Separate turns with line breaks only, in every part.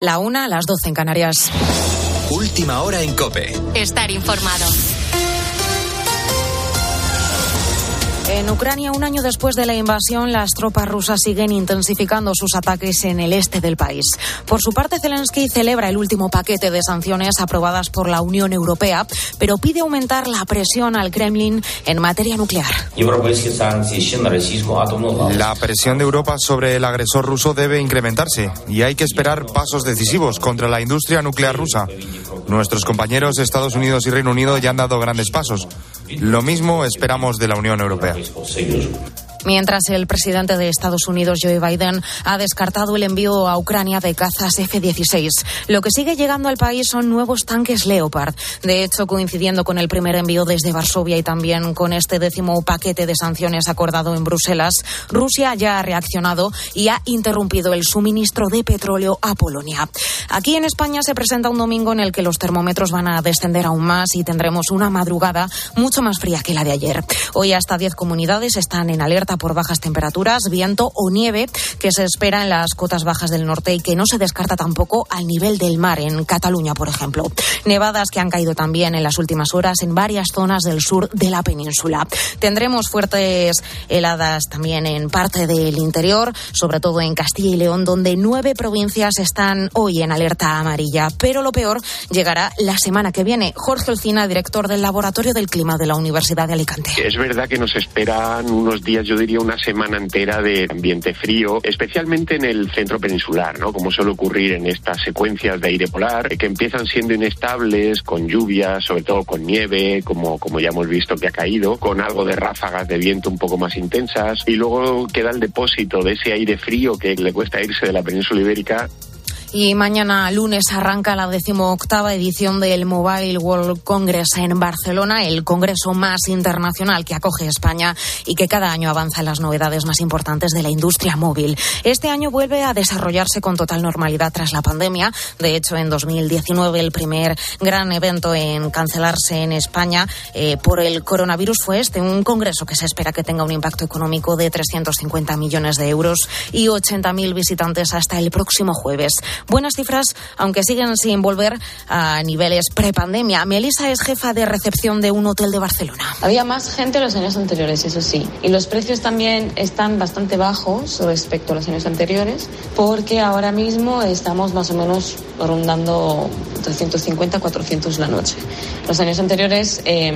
La una a las 12 en Canarias.
Última hora en Cope.
Estar informado. En Ucrania, un año después de la invasión, las tropas rusas siguen intensificando sus ataques en el este del país. Por su parte, Zelensky celebra el último paquete de sanciones aprobadas por la Unión Europea, pero pide aumentar la presión al Kremlin en materia nuclear.
La presión de Europa sobre el agresor ruso debe incrementarse y hay que esperar pasos decisivos contra la industria nuclear rusa. Nuestros compañeros Estados Unidos y Reino Unido ya han dado grandes pasos. Lo mismo esperamos de la Unión Europea.
Mientras el presidente de Estados Unidos, Joe Biden, ha descartado el envío a Ucrania de cazas F-16. Lo que sigue llegando al país son nuevos tanques Leopard. De hecho, coincidiendo con el primer envío desde Varsovia y también con este décimo paquete de sanciones acordado en Bruselas, Rusia ya ha reaccionado y ha interrumpido el suministro de petróleo a Polonia. Aquí en España se presenta un domingo en el que los termómetros van a descender aún más y tendremos una madrugada mucho más fría que la de ayer. Hoy hasta 10 comunidades están en alerta por bajas temperaturas, viento o nieve que se espera en las cotas bajas del norte y que no se descarta tampoco al nivel del mar, en Cataluña, por ejemplo. Nevadas que han caído también en las últimas horas en varias zonas del sur de la península. Tendremos fuertes heladas también en parte del interior, sobre todo en Castilla y León, donde nueve provincias están hoy en alerta amarilla. Pero lo peor llegará la semana que viene. Jorge Olcina, director del Laboratorio del Clima de la Universidad de Alicante.
Es verdad que nos esperan unos días, yo diría una semana entera de ambiente frío, especialmente en el centro peninsular, ¿no? Como suele ocurrir en estas secuencias de aire polar, que empiezan siendo inestables, con lluvias, sobre todo con nieve, como, como ya hemos visto que ha caído, con algo de ráfagas de viento un poco más intensas, y luego queda el depósito de ese aire frío que le cuesta irse de la península ibérica
y mañana lunes arranca la decimoctava edición del Mobile World Congress en Barcelona, el congreso más internacional que acoge España y que cada año avanza en las novedades más importantes de la industria móvil. Este año vuelve a desarrollarse con total normalidad tras la pandemia. De hecho, en 2019 el primer gran evento en cancelarse en España eh, por el coronavirus fue este, un congreso que se espera que tenga un impacto económico de 350 millones de euros y 80.000 visitantes hasta el próximo jueves. Buenas cifras, aunque siguen sin volver a niveles prepandemia. Melissa es jefa de recepción de un hotel de Barcelona.
Había más gente en los años anteriores, eso sí. Y los precios también están bastante bajos respecto a los años anteriores, porque ahora mismo estamos más o menos rondando 350, 400 la noche. Los años anteriores eh,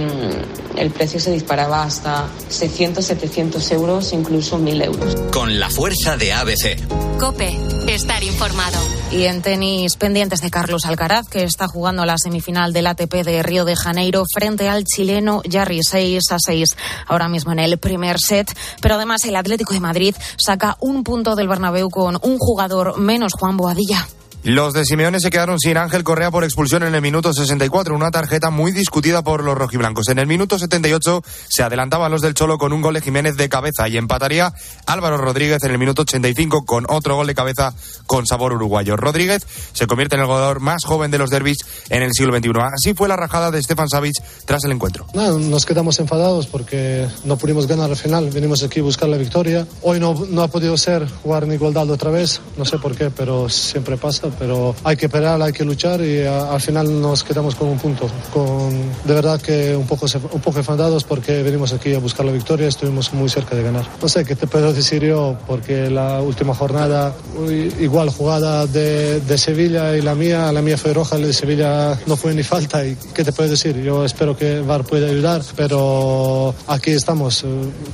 el precio se disparaba hasta 600, 700 euros, incluso 1000 euros.
Con la fuerza de ABC.
Cope, estar informado. Y en tenis pendientes de Carlos Alcaraz, que está jugando la semifinal del ATP de Río de Janeiro frente al chileno Jarry 6 a 6, ahora mismo en el primer set. Pero además el Atlético de Madrid saca un punto del Bernabéu con un jugador menos, Juan Boadilla.
Los de Simeone se quedaron sin Ángel Correa por expulsión en el minuto 64, una tarjeta muy discutida por los rojiblancos. En el minuto 78 se adelantaban los del Cholo con un gol de Jiménez de cabeza y empataría Álvaro Rodríguez en el minuto 85 con otro gol de cabeza con sabor uruguayo. Rodríguez se convierte en el jugador más joven de los derbis en el siglo XXI. Así fue la rajada de Stefan Savic tras el encuentro.
nos quedamos enfadados porque no pudimos ganar al final. Venimos aquí a buscar la victoria. Hoy no, ha podido ser jugar ni igualdad otra vez. No sé por qué, pero siempre pasa pero hay que pelear, hay que luchar y al final nos quedamos con un punto. Con, de verdad que un poco, un poco enfadados porque venimos aquí a buscar la victoria, estuvimos muy cerca de ganar. No sé qué te puedo decir yo, porque la última jornada, igual jugada de, de Sevilla y la mía, la mía fue roja, la de Sevilla no fue ni falta. ¿Y qué te puedo decir? Yo espero que VAR pueda ayudar, pero aquí estamos.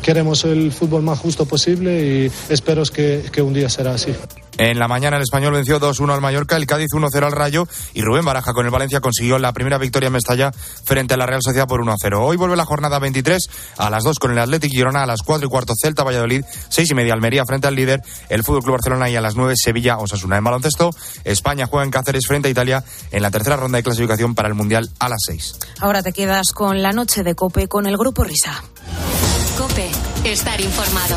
Queremos el fútbol más justo posible y espero que, que un día será así.
En la mañana el español venció 2-1 al Mallorca, el Cádiz 1-0 al Rayo y Rubén Baraja con el Valencia consiguió la primera victoria en Mestalla frente a la Real Sociedad por 1-0. Hoy vuelve la jornada 23 a las 2 con el Athletic Girona, a las 4 y cuarto Celta Valladolid, 6 y media Almería frente al líder, el Fútbol Club Barcelona y a las 9 Sevilla Osasuna. En baloncesto, España juega en Cáceres frente a Italia en la tercera ronda de clasificación para el Mundial a las 6.
Ahora te quedas con la noche de Cope con el Grupo Risa.
Cope, estar informado.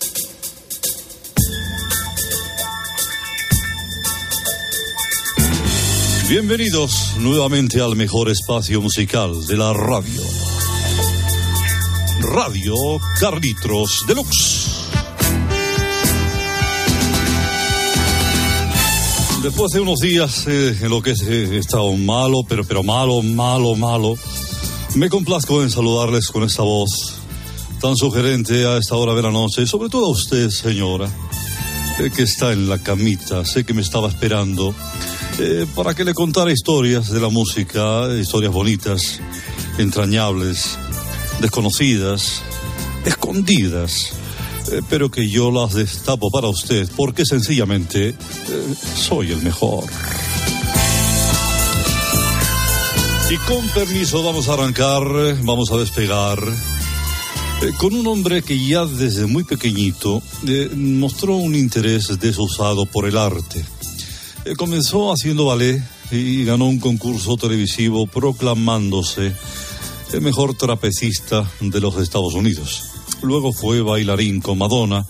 Bienvenidos nuevamente al mejor espacio musical de la radio. Radio Carlitos Deluxe. Después de unos días eh, en lo que he estado malo, pero, pero malo, malo, malo, me complazco en saludarles con esta voz tan sugerente a esta hora de la noche, sobre todo a usted, señora, eh, que está en la camita, sé que me estaba esperando eh, para que le contara historias de la música, historias bonitas, entrañables, desconocidas, escondidas, eh, pero que yo las destapo para usted porque sencillamente eh, soy el mejor. Y con permiso vamos a arrancar, vamos a despegar con un hombre que ya desde muy pequeñito mostró un interés desusado por el arte. Eh, comenzó haciendo ballet y ganó un concurso televisivo proclamándose el mejor trapecista de los Estados Unidos. Luego fue bailarín con Madonna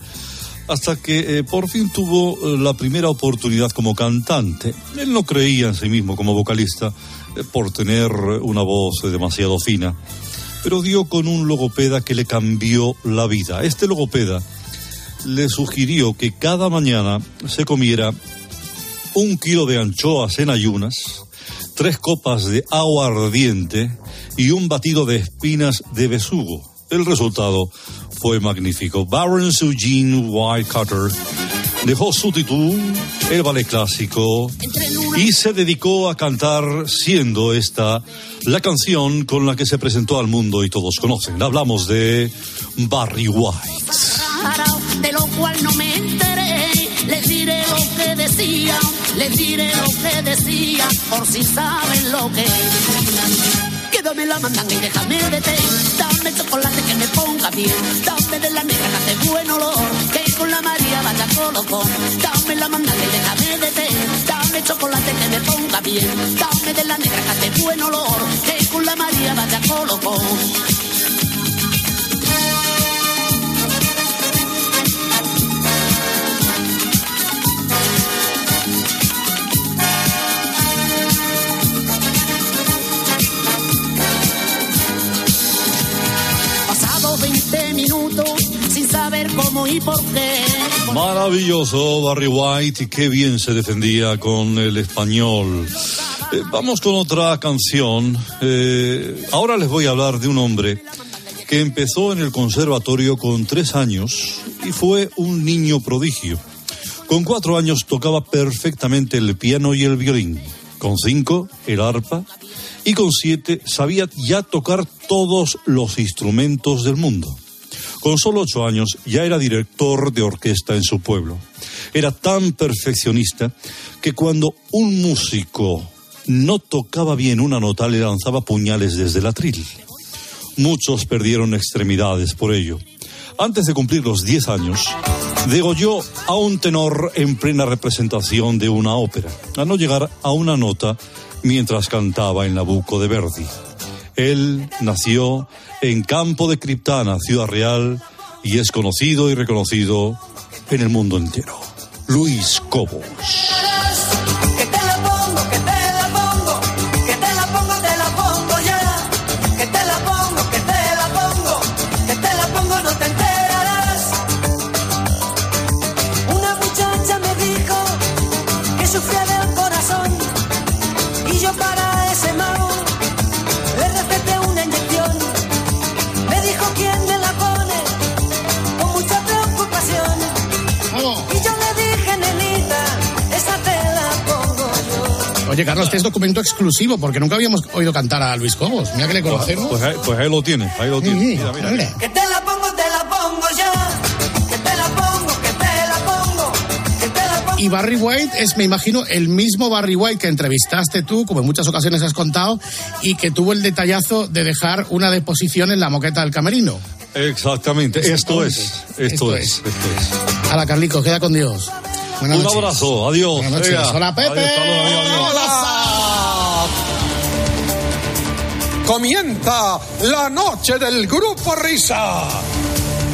hasta que eh, por fin tuvo eh, la primera oportunidad como cantante. Él no creía en sí mismo como vocalista por tener una voz demasiado fina, pero dio con un logopeda que le cambió la vida. Este logopeda le sugirió que cada mañana se comiera un kilo de anchoas en ayunas, tres copas de agua ardiente y un batido de espinas de besugo. El resultado fue magnífico. Baron Eugene White Cutter dejó su título, el ballet clásico, y se dedicó a cantar siendo esta la canción con la que se presentó al mundo y todos conocen. Hablamos de Barry White.
De lo cual no me diré lo que decía, por si saben lo que Quédame la mandanga y déjame de té. Dame chocolate que me ponga bien. Dame de la negra que hace buen olor. Que con la María vaya colocón. Dame la mandanga y déjame de té. Dame chocolate que me ponga bien. Dame de la negra que hace buen olor. Que con la María vaya colocón.
Maravilloso Barry White y qué bien se defendía con el español. Eh, vamos con otra canción. Eh, ahora les voy a hablar de un hombre que empezó en el conservatorio con tres años y fue un niño prodigio. Con cuatro años tocaba perfectamente el piano y el violín. Con cinco, el arpa. Y con siete sabía ya tocar todos los instrumentos del mundo. Con solo ocho años ya era director de orquesta en su pueblo. Era tan perfeccionista que cuando un músico no tocaba bien una nota le lanzaba puñales desde el atril. Muchos perdieron extremidades por ello. Antes de cumplir los diez años, degolló a un tenor en plena representación de una ópera, a no llegar a una nota mientras cantaba en Nabucco de Verdi. Él nació en Campo de Criptana, Ciudad Real, y es conocido y reconocido en el mundo entero. Luis Cobos.
Oye, Carlos, este es documento exclusivo porque nunca habíamos oído cantar a Luis Cobos. Mira que le pues, conocemos.
Pues, ahí, pues ahí lo tiene, ahí lo tiene. mira,
mira, Que te la pongo, te la pongo ya. Que te la pongo, que te la pongo. Que te la pongo,
Y Barry White es, me imagino, el mismo Barry White que entrevistaste tú, como en muchas ocasiones has contado, y que tuvo el detallazo de dejar una deposición en la moqueta del camerino.
Exactamente, esto es, esto,
Esto
es,
es.
esto es.
Hala, Carlico, queda con Dios. Buenas
Un
noches.
abrazo, adiós.
Buenas noches.
Venga.
Hola, Pepe.
Adiós, adiós, adiós.
Comienza la noche del grupo Risa.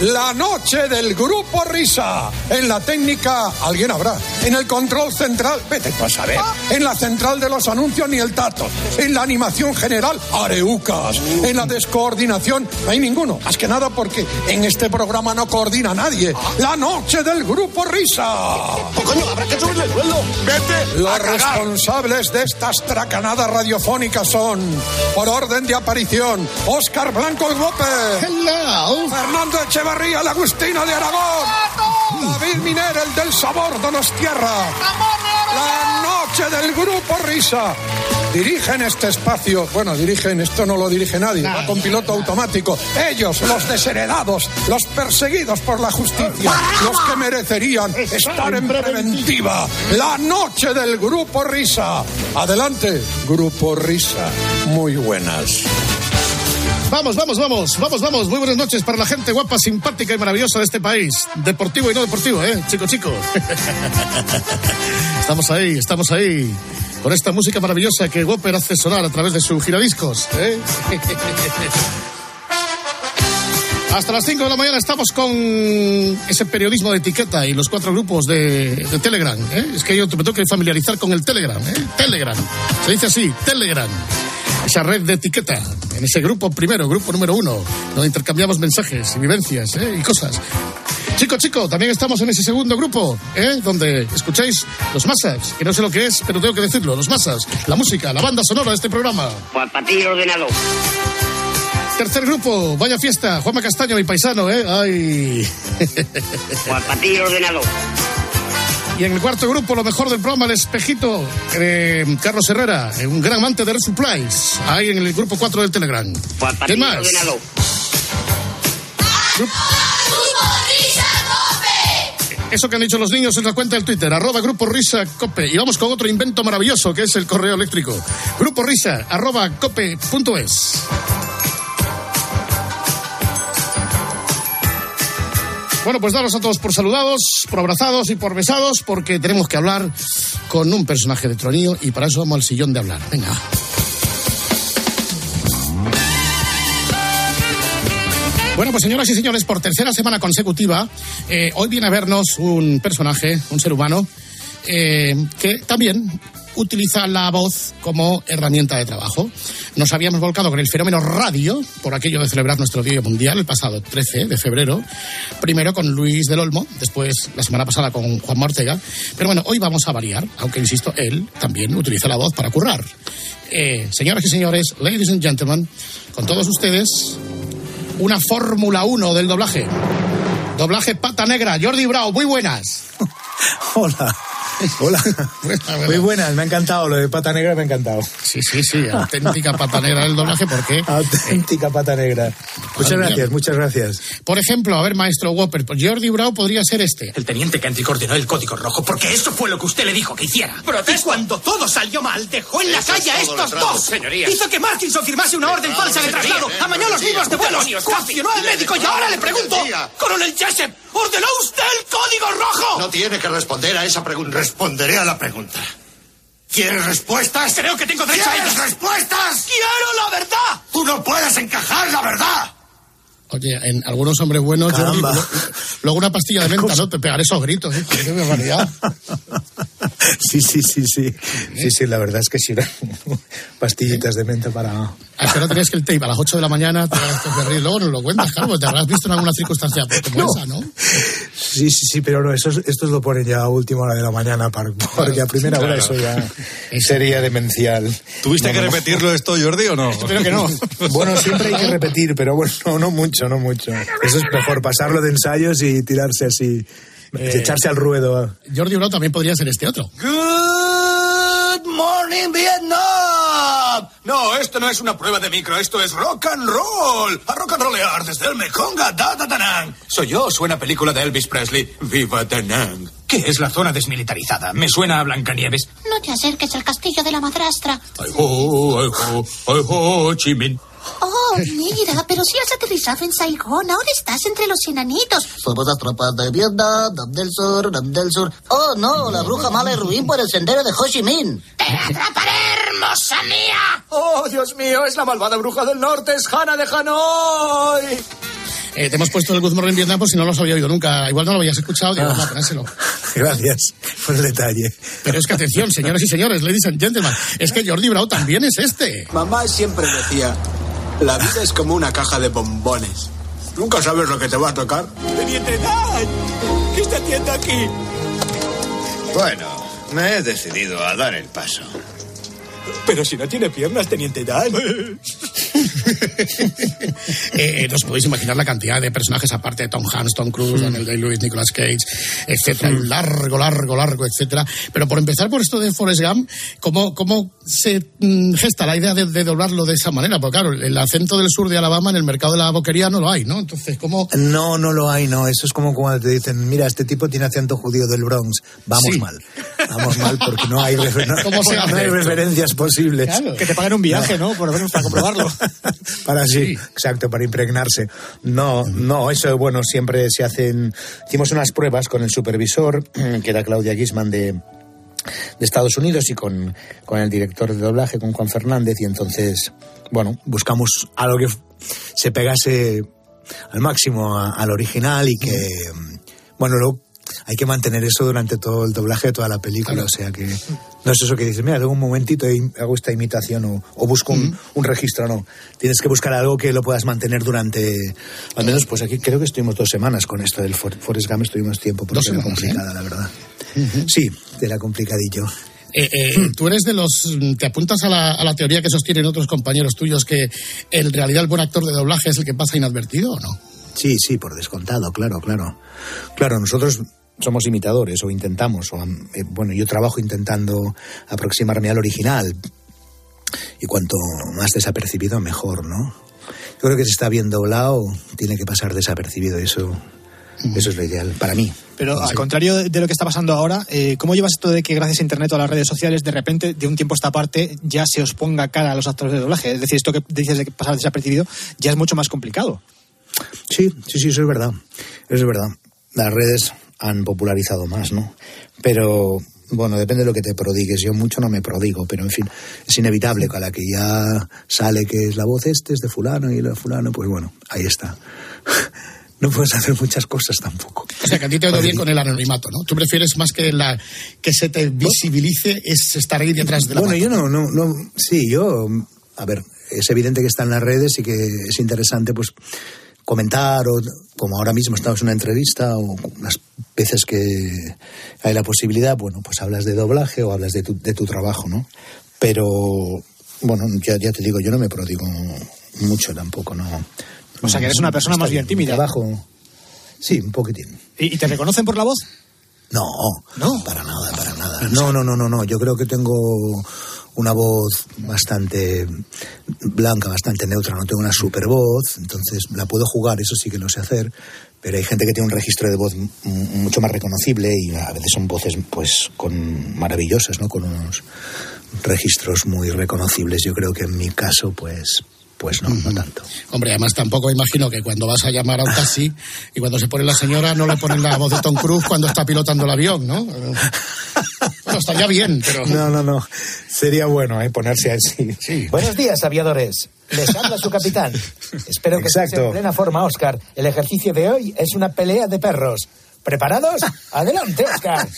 La noche del grupo Risa. En la técnica, alguien habrá. En el control central, vete tú a saber. En la central de los anuncios, ni el tato. En la animación general, areucas. En la descoordinación, no hay ninguno. Más que nada porque en este programa no coordina nadie. La noche del grupo Risa.
coño, habrá que subirle el sueldo. Vete.
Los responsables de estas tracanadas radiofónicas son, por orden de aparición, Óscar Blanco el Guape.
Hello.
Fernando El Agustino de Aragón. David Miner, el del sabor Donostierra. La noche del grupo Risa. Dirigen este espacio. Bueno, dirigen, esto no lo dirige nadie. Va con piloto automático. Ellos, los desheredados, los perseguidos por la justicia, los que merecerían estar en preventiva. La noche del grupo Risa. Adelante, grupo Risa. Muy buenas.
Vamos, vamos, vamos, vamos, vamos. Muy buenas noches para la gente guapa, simpática y maravillosa de este país. Deportivo y no deportivo, ¿eh? Chico, chico. estamos ahí, estamos ahí. Con esta música maravillosa que Whopper hace sonar a través de su giradiscos. ¿eh? Hasta las 5 de la mañana estamos con ese periodismo de etiqueta y los cuatro grupos de, Telegram. ¿eh? Es que yo me tengo que familiarizar con el Telegram. ¿eh? Telegram. Se dice así, Telegram. Esa red de etiqueta. En ese grupo primero, grupo número uno, donde intercambiamos mensajes y vivencias ¿eh? y cosas. Chico, chico, también estamos en ese segundo grupo, ¿eh? donde escucháis los masas, que no sé lo que es, pero tengo que decirlo, los masas, la música, la banda sonora de este programa.
Pues ordenado.
Tercer grupo, vaya fiesta, Juanma Castaño, mi paisano, ¿eh? Ay.
Juan Patillo ordenado.
Y en el cuarto grupo, lo mejor del programa, el espejito, eh, Carlos Herrera, un gran amante de Resupplies, ahí en el grupo 4 del Telegram.
Juan
¿Qué más?
ordenado.
Eso que han dicho los niños en la cuenta del Twitter, arroba Grupo Risa Cope. Y vamos con otro invento maravilloso que es el correo eléctrico. Grupo Risa, arroba cope.es. Bueno, pues daros a todos por saludados, por abrazados y por besados, porque tenemos que hablar con un personaje de Tronío y para eso vamos al sillón de hablar. Venga. Bueno, pues señoras y señores, por tercera semana consecutiva, eh, hoy viene a vernos un personaje, un ser humano, eh, que también utiliza la voz como herramienta de trabajo. Nos habíamos volcado con el fenómeno radio, por aquello de celebrar nuestro Día Mundial el pasado 13 de febrero, primero con Luis del Olmo, después la semana pasada con Juan Ortega, pero bueno, hoy vamos a variar, aunque insisto, él también utiliza la voz para currar. Eh, señoras y señores, ladies and gentlemen, con todos ustedes, una Fórmula 1 del doblaje. Doblaje pata negra, Jordi Bravo, muy buenas.
Hola. Hola. Muy buenas, me ha encantado. Lo de pata negra me ha encantado.
Sí, sí, sí, auténtica pata negra del doblaje, ¿por qué?
Auténtica pata negra. Muchas
Madre
gracias,
mía.
muchas gracias.
Por ejemplo, a ver, maestro Whopper, Jordi Bravo podría ser este.
El teniente Kennedy coordinó el código rojo porque eso fue lo que usted le dijo que hiciera. Y cuando todo salió mal, dejó en la
Eso
calle a estos dos.
señoría.
Hizo que Markinson firmase una orden falsa de traslado.
eh,
Amañó los libros de vuelos. Coaccionó al médico y ahora le pregunto. Coronel Jessup, ¿ordenó usted el código rojo?
No tiene que responder a esa pregunta. Responderé a la pregunta. ¿Quieres respuestas?
Creo que tengo derecho a
¿Quieres
ellas.
respuestas?
¡Quiero la verdad!
Tú no puedes encajar la verdad.
Oye, en algunos hombres buenos, Jordi, luego una pastilla de menta, ¿no? Te pegaré esos gritos, ¿eh? Qué barbaridad.
Sí, sí, sí, sí. Sí, sí, la verdad es que sí. Pastillitas de menta para.
Ah, que no tenías que el tape a las 8 de la mañana, te das de reír, luego nos lo cuentas, claro, te habrás visto en alguna circunstancia como
No.
esa, ¿no?
Sí, sí, sí, pero no, eso, es- esto lo ponen ya a última hora de la mañana, para- porque a primera hora eso ya sería demencial.
¿Tuviste
No,
que
no, no.
repetirlo esto, Jordi, o no?
Espero que no.
Bueno, siempre hay que repetir, pero bueno, no, no mucho, no mucho. Eso es mejor, pasarlo de ensayos y tirarse así,
Eh,
echarse al ruedo.
Jordi Bravo también podría ser este otro.
Good morning, Vietnam. No, esto no es una prueba de micro, esto es rock and roll. A rock and rollear desde el Mekong a Da Da Da Nang. Soy yo, suena película de Elvis Presley. Viva Da Nang. ¿Qué es la zona desmilitarizada? Me suena a Blancanieves.
No te acerques al castillo de la madrastra.
Ay, ho, ay, ho, ay, ho, Chi Minh.
Oh, mira, pero si has aterrizado en Saigón, ahora estás entre los enanitos.
Somos las tropas de Vietnam, Nam del Sur, Nam del Sur. Oh, no, la bruja mala y ruin por el sendero de Ho Chi Minh.
¡Te atraparé, hermosa mía! ¡Oh, Dios mío! Es la malvada bruja del norte, es Hannah de Hanoi.
Eh, te hemos puesto el Good Morning Vietnam por si no lo había oído nunca. Igual no lo habías escuchado, digo,
Ah. Gracias por el detalle.
Pero es que atención, señoras y señores, ladies and gentlemen, es que Jordi Bravo también es este.
Mamá siempre decía, la vida es como una caja de bombones. Nunca sabes lo que te va a tocar. Teniente Dan, ¿qué está haciendo aquí?
Bueno, me he decidido a dar el paso.
Pero si no tiene piernas, Teniente Dan.
Eh, eh, os podéis imaginar la cantidad de personajes aparte de Tom Hanks, Tom Cruise, Daniel Day-Lewis, Nicolas Cage, etcétera, un largo, largo, largo, etcétera. Pero por empezar por esto de Forrest Gump, ¿cómo, cómo se mm, gesta la idea de, de doblarlo de esa manera? Porque claro, el acento del sur de Alabama en el mercado de la boquería no lo hay, ¿no? Entonces, ¿cómo...?
No, no lo hay, no. Eso es como cuando te dicen, mira, este tipo tiene acento judío del Bronx. Vamos
Sí.
mal. Vamos mal porque no hay, refer- no-
¿Cómo se
no hay referencias posibles.
Que te paguen un viaje, ¿no? Por lo menos para comprobarlo.
Para sí, exacto, para impregnarse. No, no, eso, bueno, siempre se hacen. Hicimos unas pruebas con el supervisor, que era Claudia Gisman de, de Estados Unidos, y con, con el director de doblaje, con Juan Fernández, y entonces, bueno, buscamos algo que se pegase al máximo a- al original y que, bueno, luego hay que mantener eso durante todo el doblaje de toda la película, o sea que no es eso que dices, mira, tengo un momentito y hago esta imitación o, o busco un, un registro, no. Tienes que buscar algo que lo puedas mantener durante, al menos pues aquí creo que estuvimos dos semanas con esto del For- Forrest Gump, estuvimos tiempo porque
Dos
era
semanas,
complicada, la verdad. Sí, era complicadillo.
Eh, eh, Tú eres de los. Te apuntas a la, a la teoría que sostienen otros compañeros tuyos que en realidad el buen actor de doblaje es el que pasa inadvertido o no?
Sí, sí, por descontado, claro, claro. Claro, nosotros somos imitadores o intentamos, o, eh, bueno, yo trabajo intentando aproximarme al original y cuanto más desapercibido mejor, ¿no? Yo creo que si está bien doblado tiene que pasar desapercibido, eso, eso es lo ideal para mí.
Pero al contrario de lo que está pasando ahora, eh, ¿cómo llevas esto de que gracias a Internet o a las redes sociales, de repente, de un tiempo a esta parte, ya se os ponga cara a los actores de doblaje? Es decir, esto que dices de que pasar desapercibido ya es mucho más complicado.
Sí, sí, sí, eso es verdad. Eso es verdad. Las redes han popularizado más, ¿no? Pero, bueno, depende de lo que te prodigues. Yo mucho no me prodigo, pero en fin, es inevitable que a la que ya sale que es la voz este es de fulano y la fulano, pues bueno, ahí está. No puedes hacer muchas cosas tampoco.
O sea, que a ti te ido bien con el anonimato, ¿no? Tú prefieres más que la que se te visibilice es estar ahí detrás de la
Bueno, yo no, no, no, sí, yo, a ver, es evidente que está en las redes y que es interesante, pues, comentar o, como ahora mismo estamos en una entrevista o las veces que hay la posibilidad, bueno, pues hablas de doblaje o hablas de tu, de tu trabajo, ¿no? Pero, bueno, ya, ya te digo, yo no me prodigo mucho tampoco, ¿no.
O sea, que eres una persona más bien
mi
tímida.
Trabajo, sí, un poquitín.
¿Y, y te reconocen por la voz?
No, no, para nada, para nada. No, no, no, no, no. Yo creo que tengo una voz bastante blanca, bastante neutra. No tengo una super voz, entonces la puedo jugar, eso sí que lo sé hacer. Pero hay gente que tiene un registro de voz mucho más reconocible y a veces son voces, pues, con maravillosas, ¿no? Con unos registros muy reconocibles. Yo creo que en mi caso, pues, pues no, no tanto.
Hombre, además tampoco imagino que cuando vas a llamar a un taxi y cuando se pone la señora no le ponen la voz de Tom Cruise cuando está pilotando el avión, ¿no? Bueno, estaría bien, pero...
No, no, no. Sería bueno, ¿eh? Ponerse así.
Buenos días, aviadores. Les habla su capitán. Espero que estés
Exacto.
en plena forma, Oscar. El ejercicio de hoy es una pelea de perros. ¿Preparados? Adelante, Oscar.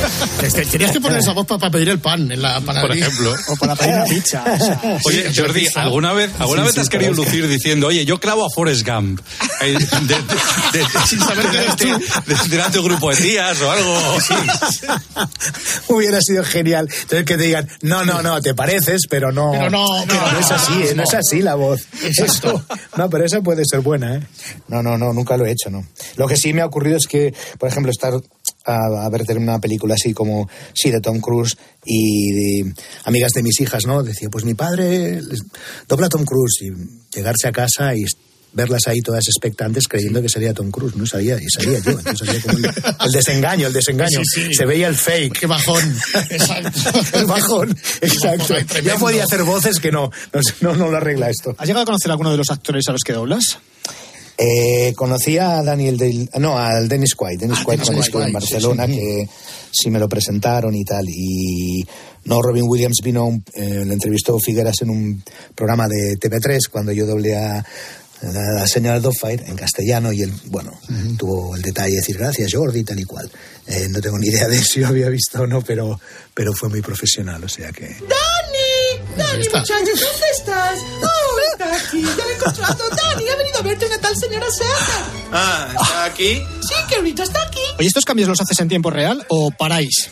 Tenías que poner esa voz para pedir el pan en la panadería.
Por ejemplo.
O para pedir una pizza. o sea,
Oye, Jordi, ¿alguna vez, alguna
Sí,
vez
sí,
has querido lucir diciendo, oye, yo clavo a Forrest Gump? Eh, de- de- de-
Sin saber que eres tú.
de- de- delante de un grupo de tías o algo.
Hubiera sido genial. Entonces que te digan, no, no, no, te pareces, pero no.
Pero no,
pero
no,
no es así, eh, no es así la voz.
Exacto.
Eso- no, pero esa puede ser buena, ¿eh? No, no, no, nunca lo he hecho, ¿no? Lo que sí me ha ocurrido es que, por ejemplo, estar a, a ver una película así como, sí, de Tom Cruise y de amigas de mis hijas, ¿no? Decía, pues mi padre dobla a Tom Cruise y llegarse a casa y verlas ahí todas expectantes creyendo que sería Tom Cruise, no sabía, y salía yo, entonces como el, el desengaño, el desengaño,
Sí, sí.
se veía el fake.
Qué bajón. Exacto.
El bajón, exacto.
Tremendo.
podía hacer voces que no, no, no, no lo arregla esto.
¿Has llegado a conocer a alguno de los actores a los que doblas?
Eh, conocí a Daniel Del, no, al Dennis Quaid, Dennis
Ah,
Quaid
Dennis
cuando estuve en
sí,
Barcelona,
sí.
que sí me lo presentaron y tal. Y no, Robin Williams vino, un- eh, le entrevistó Figueras en un programa de TV3 cuando yo doblé a la, la señora Doffire en castellano y él, bueno, tuvo el detalle de decir gracias Jordi, tal y cual. Eh, no tengo ni idea de si lo había visto o no, pero, pero fue muy profesional, o sea que...
¡Dani! ¡Dani! ¿Dónde estás? ¡Oh, está aquí! ¡Ya lo he encontrado! ¡Dani, ha venido a verte una tal señora Serra!
Ah, ¿está aquí?
Sí, que ahorita está aquí.
Oye, ¿estos cambios los haces en tiempo real o paráis?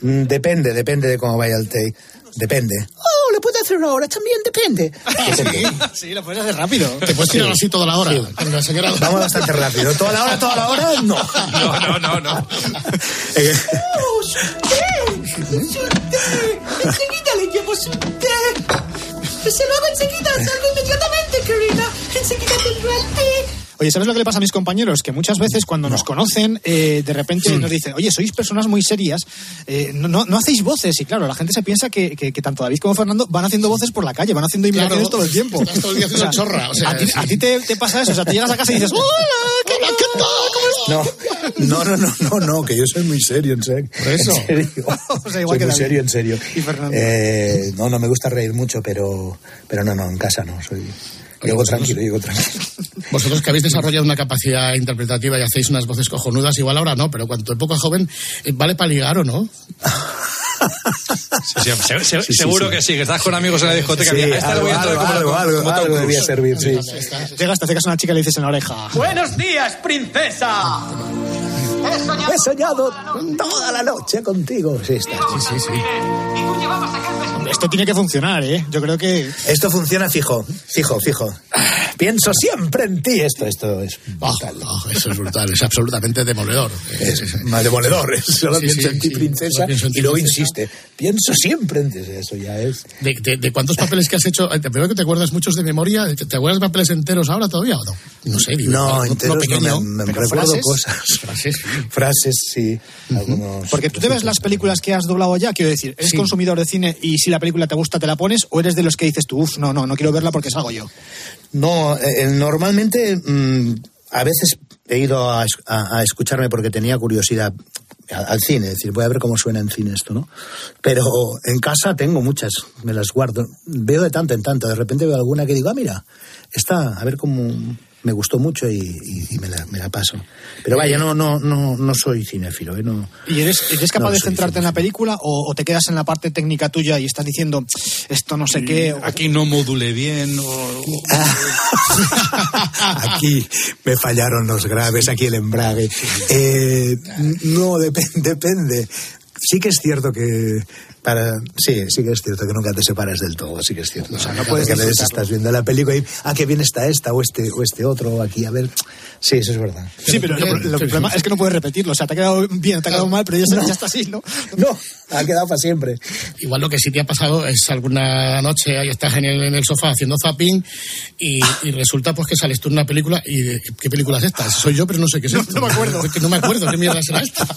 Mm, Depende, depende de cómo vaya el take. Depende. Oh, lo puedo hacer ahora, también depende. Depende.
Sí, lo puedes hacer rápido.
Te puedes tirar así toda la hora. Con la señora...
Vamos bastante rápido. ¿Toda la hora, toda la hora? No.
No, no, no, no.
Eh,
¡Oh, su té! ¡Su té! ¡Enseguida le llevo su té! ¡Que se lo hago enseguida! ¡Salgo inmediatamente,
Oye, ¿sabes lo que le pasa a mis compañeros? Que muchas veces cuando nos conocen, eh, de repente nos dicen, oye, sois personas muy serias, eh, no, no, no hacéis voces. Y claro, la gente se piensa que, que- que tanto David como Fernando van haciendo voces por la calle, van haciendo imitaciones
Claro.
todo el tiempo.
Estás todo el día haciendo chorra, o sea,
a ti,
sí.
te, te pasa eso, o sea, te llegas a casa y dices, hola, ¿qué tal? ¿Qué tal? ¿Cómo estás?
No, no, no, no, no, no, que yo soy muy serio, en serio.
Por eso.
En serio.
O sea, igual
soy
que
muy
David.
serio, en serio.
Y Fernando.
Eh, no, no me gusta reír mucho, pero, pero no, no, en casa no, soy... Llego
vosotros-
tranquilo, llego tranquilo.
Vosotros que habéis desarrollado una capacidad interpretativa y hacéis unas voces cojonudas, igual ahora no, pero cuando poco joven, eh, ¿vale para ligar o no?
Sí, sí, se-
sí,
seguro
sí.
que sí, que estás con amigos en la discoteca.
Sí,
a le voy a
algo, algo,
como,
algo,
como
algo, debía servir, sí.
Llegas, te acercas a una chica y le dices en la oreja.
Buenos días, princesa.
He soñado toda la noche contigo. Sí, está.
Sí, sí, sí.
Esto tiene que funcionar, ¿eh? Yo creo que...
Esto funciona fijo, fijo, fijo. Pienso siempre en ti. Esto, esto es brutal.
ah, eso es brutal, es absolutamente demoledor.
Es más demoledor. es Solo
Sí,
pienso
sí,
en ti,
sí,
princesa.
en ti,
y luego
princesa.
Pienso siempre en. Eso ya es.
¿De, de, de cuántos papeles que has hecho? eh, Te veo que te acuerdas muchos de memoria. ¿Te, te acuerdas de papeles enteros ahora todavía o no? No sé, digo.
No, enteros no,
pequeño,
me, me recuerdo
frases.
cosas.
Frases, sí.
Frases, sí. Algunos.
Porque tú te ves las películas que has doblado ya, quiero decir, ¿eres
Sí.
consumidor de cine y si la película te gusta te la pones o eres de los que dices tú, uff, no, no, no quiero verla porque salgo yo?
No, eh, normalmente mm, a veces he ido a, es- a- a escucharme porque tenía curiosidad al cine, es decir, voy a ver cómo suena en cine esto, ¿no? Pero en casa tengo muchas, me las guardo. Veo de tanto en tanto, de repente veo alguna que digo, ah, mira, esta, a ver cómo me gustó mucho y, y- y me, la, me la paso. Pero vaya, no, no, no, no soy cinéfilo, ¿eh? No,
¿Y eres, eres capaz
No,
de centrarte en la película o, o te quedas en la parte técnica tuya y estás diciendo esto no sé qué? o-
Aquí no modulé bien. O...
Aquí me fallaron los graves, aquí el embrague. Eh, no, dep- depende. Sí que es cierto que para sí, sí que es cierto que nunca te separas del todo, sí que es cierto. O sea, no puedes que veces estás viendo la película y ah qué bien está esta o este o este otro aquí a ver. Sí, eso es verdad.
Sí, pero lo, lo problema es que no puedes repetirlo. O sea, te ha quedado bien, te ha quedado mal, pero ya, se- ya está así, ¿no?
No, ha quedado para siempre.
Igual lo que sí te ha pasado es alguna noche ahí estás en el, en el sofá haciendo zapping y, y resulta pues que sales tú en una película y ¿qué película es esta? Soy yo, pero no sé qué es esto.
no me acuerdo.
No me acuerdo qué mierda será esta.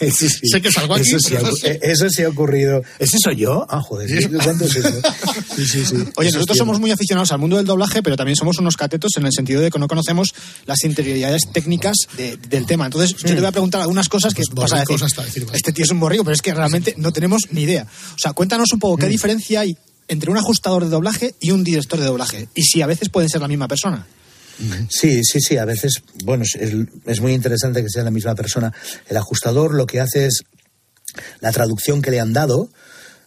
Sí, sí.
Sé que salgo aquí,
Eso sí,
pero no
eh, eso sí ha ocurrido. ¿Ese soy yo? Ah, joder,
Sí.
¿cuánto es eso? Sí, sí, sí.
Oye,
Eso
nosotros
es
somos muy aficionados al mundo del doblaje, pero también somos unos catetos en el sentido de que no conocemos las interioridades técnicas de- del tema. Entonces, yo te voy a preguntar algunas cosas que
Pues
vas a decir.
hasta decir.
Este tío es un borrico, pero es que realmente no tenemos ni idea. O sea, cuéntanos un poco qué diferencia hay entre un ajustador de doblaje y un director de doblaje. Y si a veces pueden ser la misma persona.
Sí, sí, sí, a veces, bueno, es, es muy interesante que sea la misma persona. El ajustador lo que hace es la traducción que le han dado,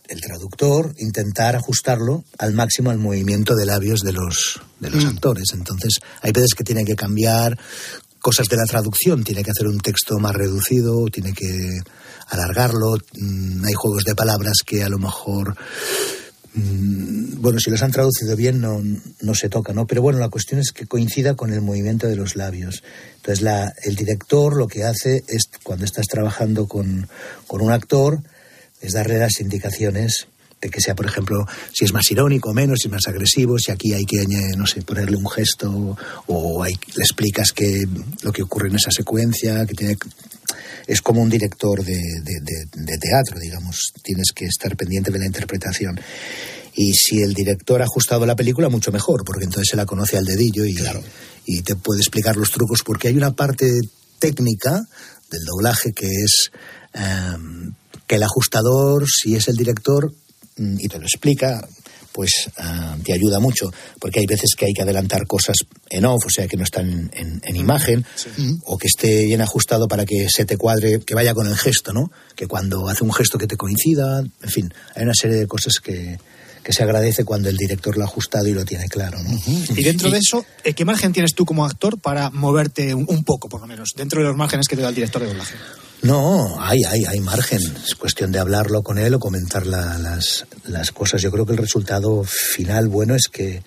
el traductor, intentar ajustarlo al máximo al movimiento de labios de los, de los actores. Entonces, hay veces que tienen que cambiar cosas de la traducción, tiene que hacer un texto más reducido, tiene que alargarlo, mm, hay juegos de palabras que a lo mejor mm, bueno, si los han traducido bien no, no se toca, ¿no? Pero bueno, la cuestión es que coincida con el movimiento de los labios. Entonces, la, el director lo que hace es, cuando estás trabajando con, con un actor, es darle las indicaciones de que sea, por ejemplo, si es más irónico o menos, si es más agresivo, si aquí hay que, añadir, no sé, ponerle un gesto o hay, le explicas que lo que ocurre en esa secuencia, que tiene es como un director de, de, de, de teatro, digamos, tienes que estar pendiente de la interpretación. Y si el director ha ajustado la película, mucho mejor, porque entonces se la conoce al dedillo y, y te puede explicar los trucos, porque hay una parte técnica del doblaje que es um, que el ajustador, si es el director, y te lo explica, pues uh, te ayuda mucho, porque hay veces que hay que adelantar cosas en off, o sea, que no están en, en imagen, sí. o que esté bien ajustado para que se te cuadre, que vaya con el gesto, ¿no? Que cuando hace un gesto que te coincida, en fin, hay una serie de cosas que, que se agradece cuando el director lo ha ajustado y lo tiene claro. ¿no?
Uh -huh. Y dentro de eso, eh, ¿qué margen tienes tú como actor para moverte un, un, poco, por lo menos, dentro de los márgenes que te da el director de doblaje?
No, hay, hay, hay margen. Es cuestión de hablarlo con él o comentar la, las, las cosas. Yo creo que el resultado final bueno es que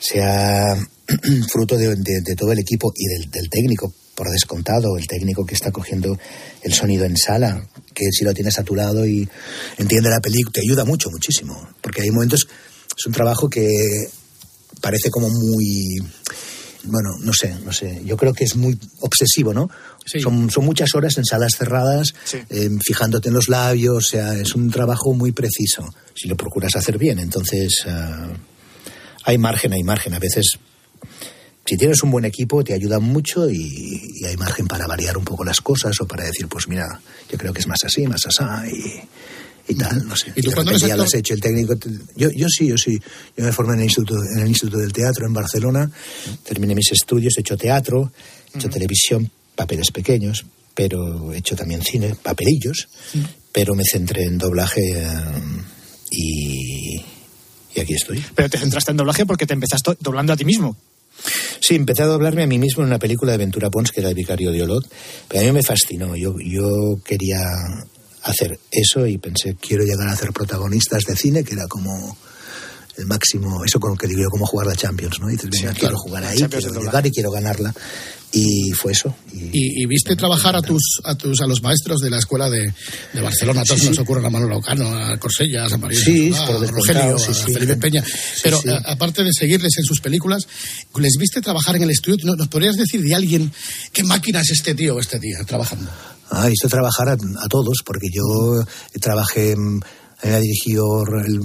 sea fruto de, de, todo el equipo y del, del técnico, por descontado, el técnico que está cogiendo el sonido en sala, que si lo tienes a tu lado y entiende la película, te ayuda mucho, muchísimo. Porque hay momentos, es un trabajo que parece como muy bueno, no sé, no sé. Yo creo que es muy obsesivo, ¿no? Sí. Son, son, muchas horas en salas cerradas, sí. eh, fijándote en los labios, o sea, es un trabajo muy preciso, si lo procuras hacer bien. Entonces, uh, hay margen, hay margen. A veces, si tienes un buen equipo, te ayuda mucho y, y, hay margen para variar un poco las cosas o para decir, pues mira, yo creo que es más así, más así. Y, y tal, no sé.
¿Y tú cuando
ya lo has hecho el técnico? Yo, yo sí, yo sí. Yo me formé en el, instituto, en el Instituto del Teatro en Barcelona, terminé mis estudios, he hecho teatro, he hecho uh -huh. televisión, papeles pequeños, pero he hecho también cine, papelillos, uh -huh. pero me centré en doblaje um, y, y aquí estoy.
Pero te centraste en doblaje porque te empezaste doblando a ti mismo.
Sí, empecé a doblarme a mí mismo en una película de Ventura Pons, que era el vicario de Olot, pero a mí me fascinó. Yo, yo quería hacer eso y pensé, quiero llegar a hacer protagonistas de cine, que era como el máximo, eso con lo que digo yo, como jugar la Champions, ¿no? Y dices, venga, sí, quiero claro. jugar ahí, Champions quiero llegar y quiero ganarla. Y fue eso.
Y, y, y viste trabajar a tus, a tus a los maestros de la escuela de, de Barcelona. A todos sí, nos sí. ocurren a Manolo Ocano, a Corsellas, a María
sí,
a Rogelio, sí, a Felipe Peña. Pero a, aparte de seguirles en sus películas, ¿les viste trabajar en el estudio? ¿Nos podrías decir de alguien qué máquina es este tío o este tía trabajando?
Ah, visto trabajar a, a, todos, porque yo trabajé, ha dirigido el,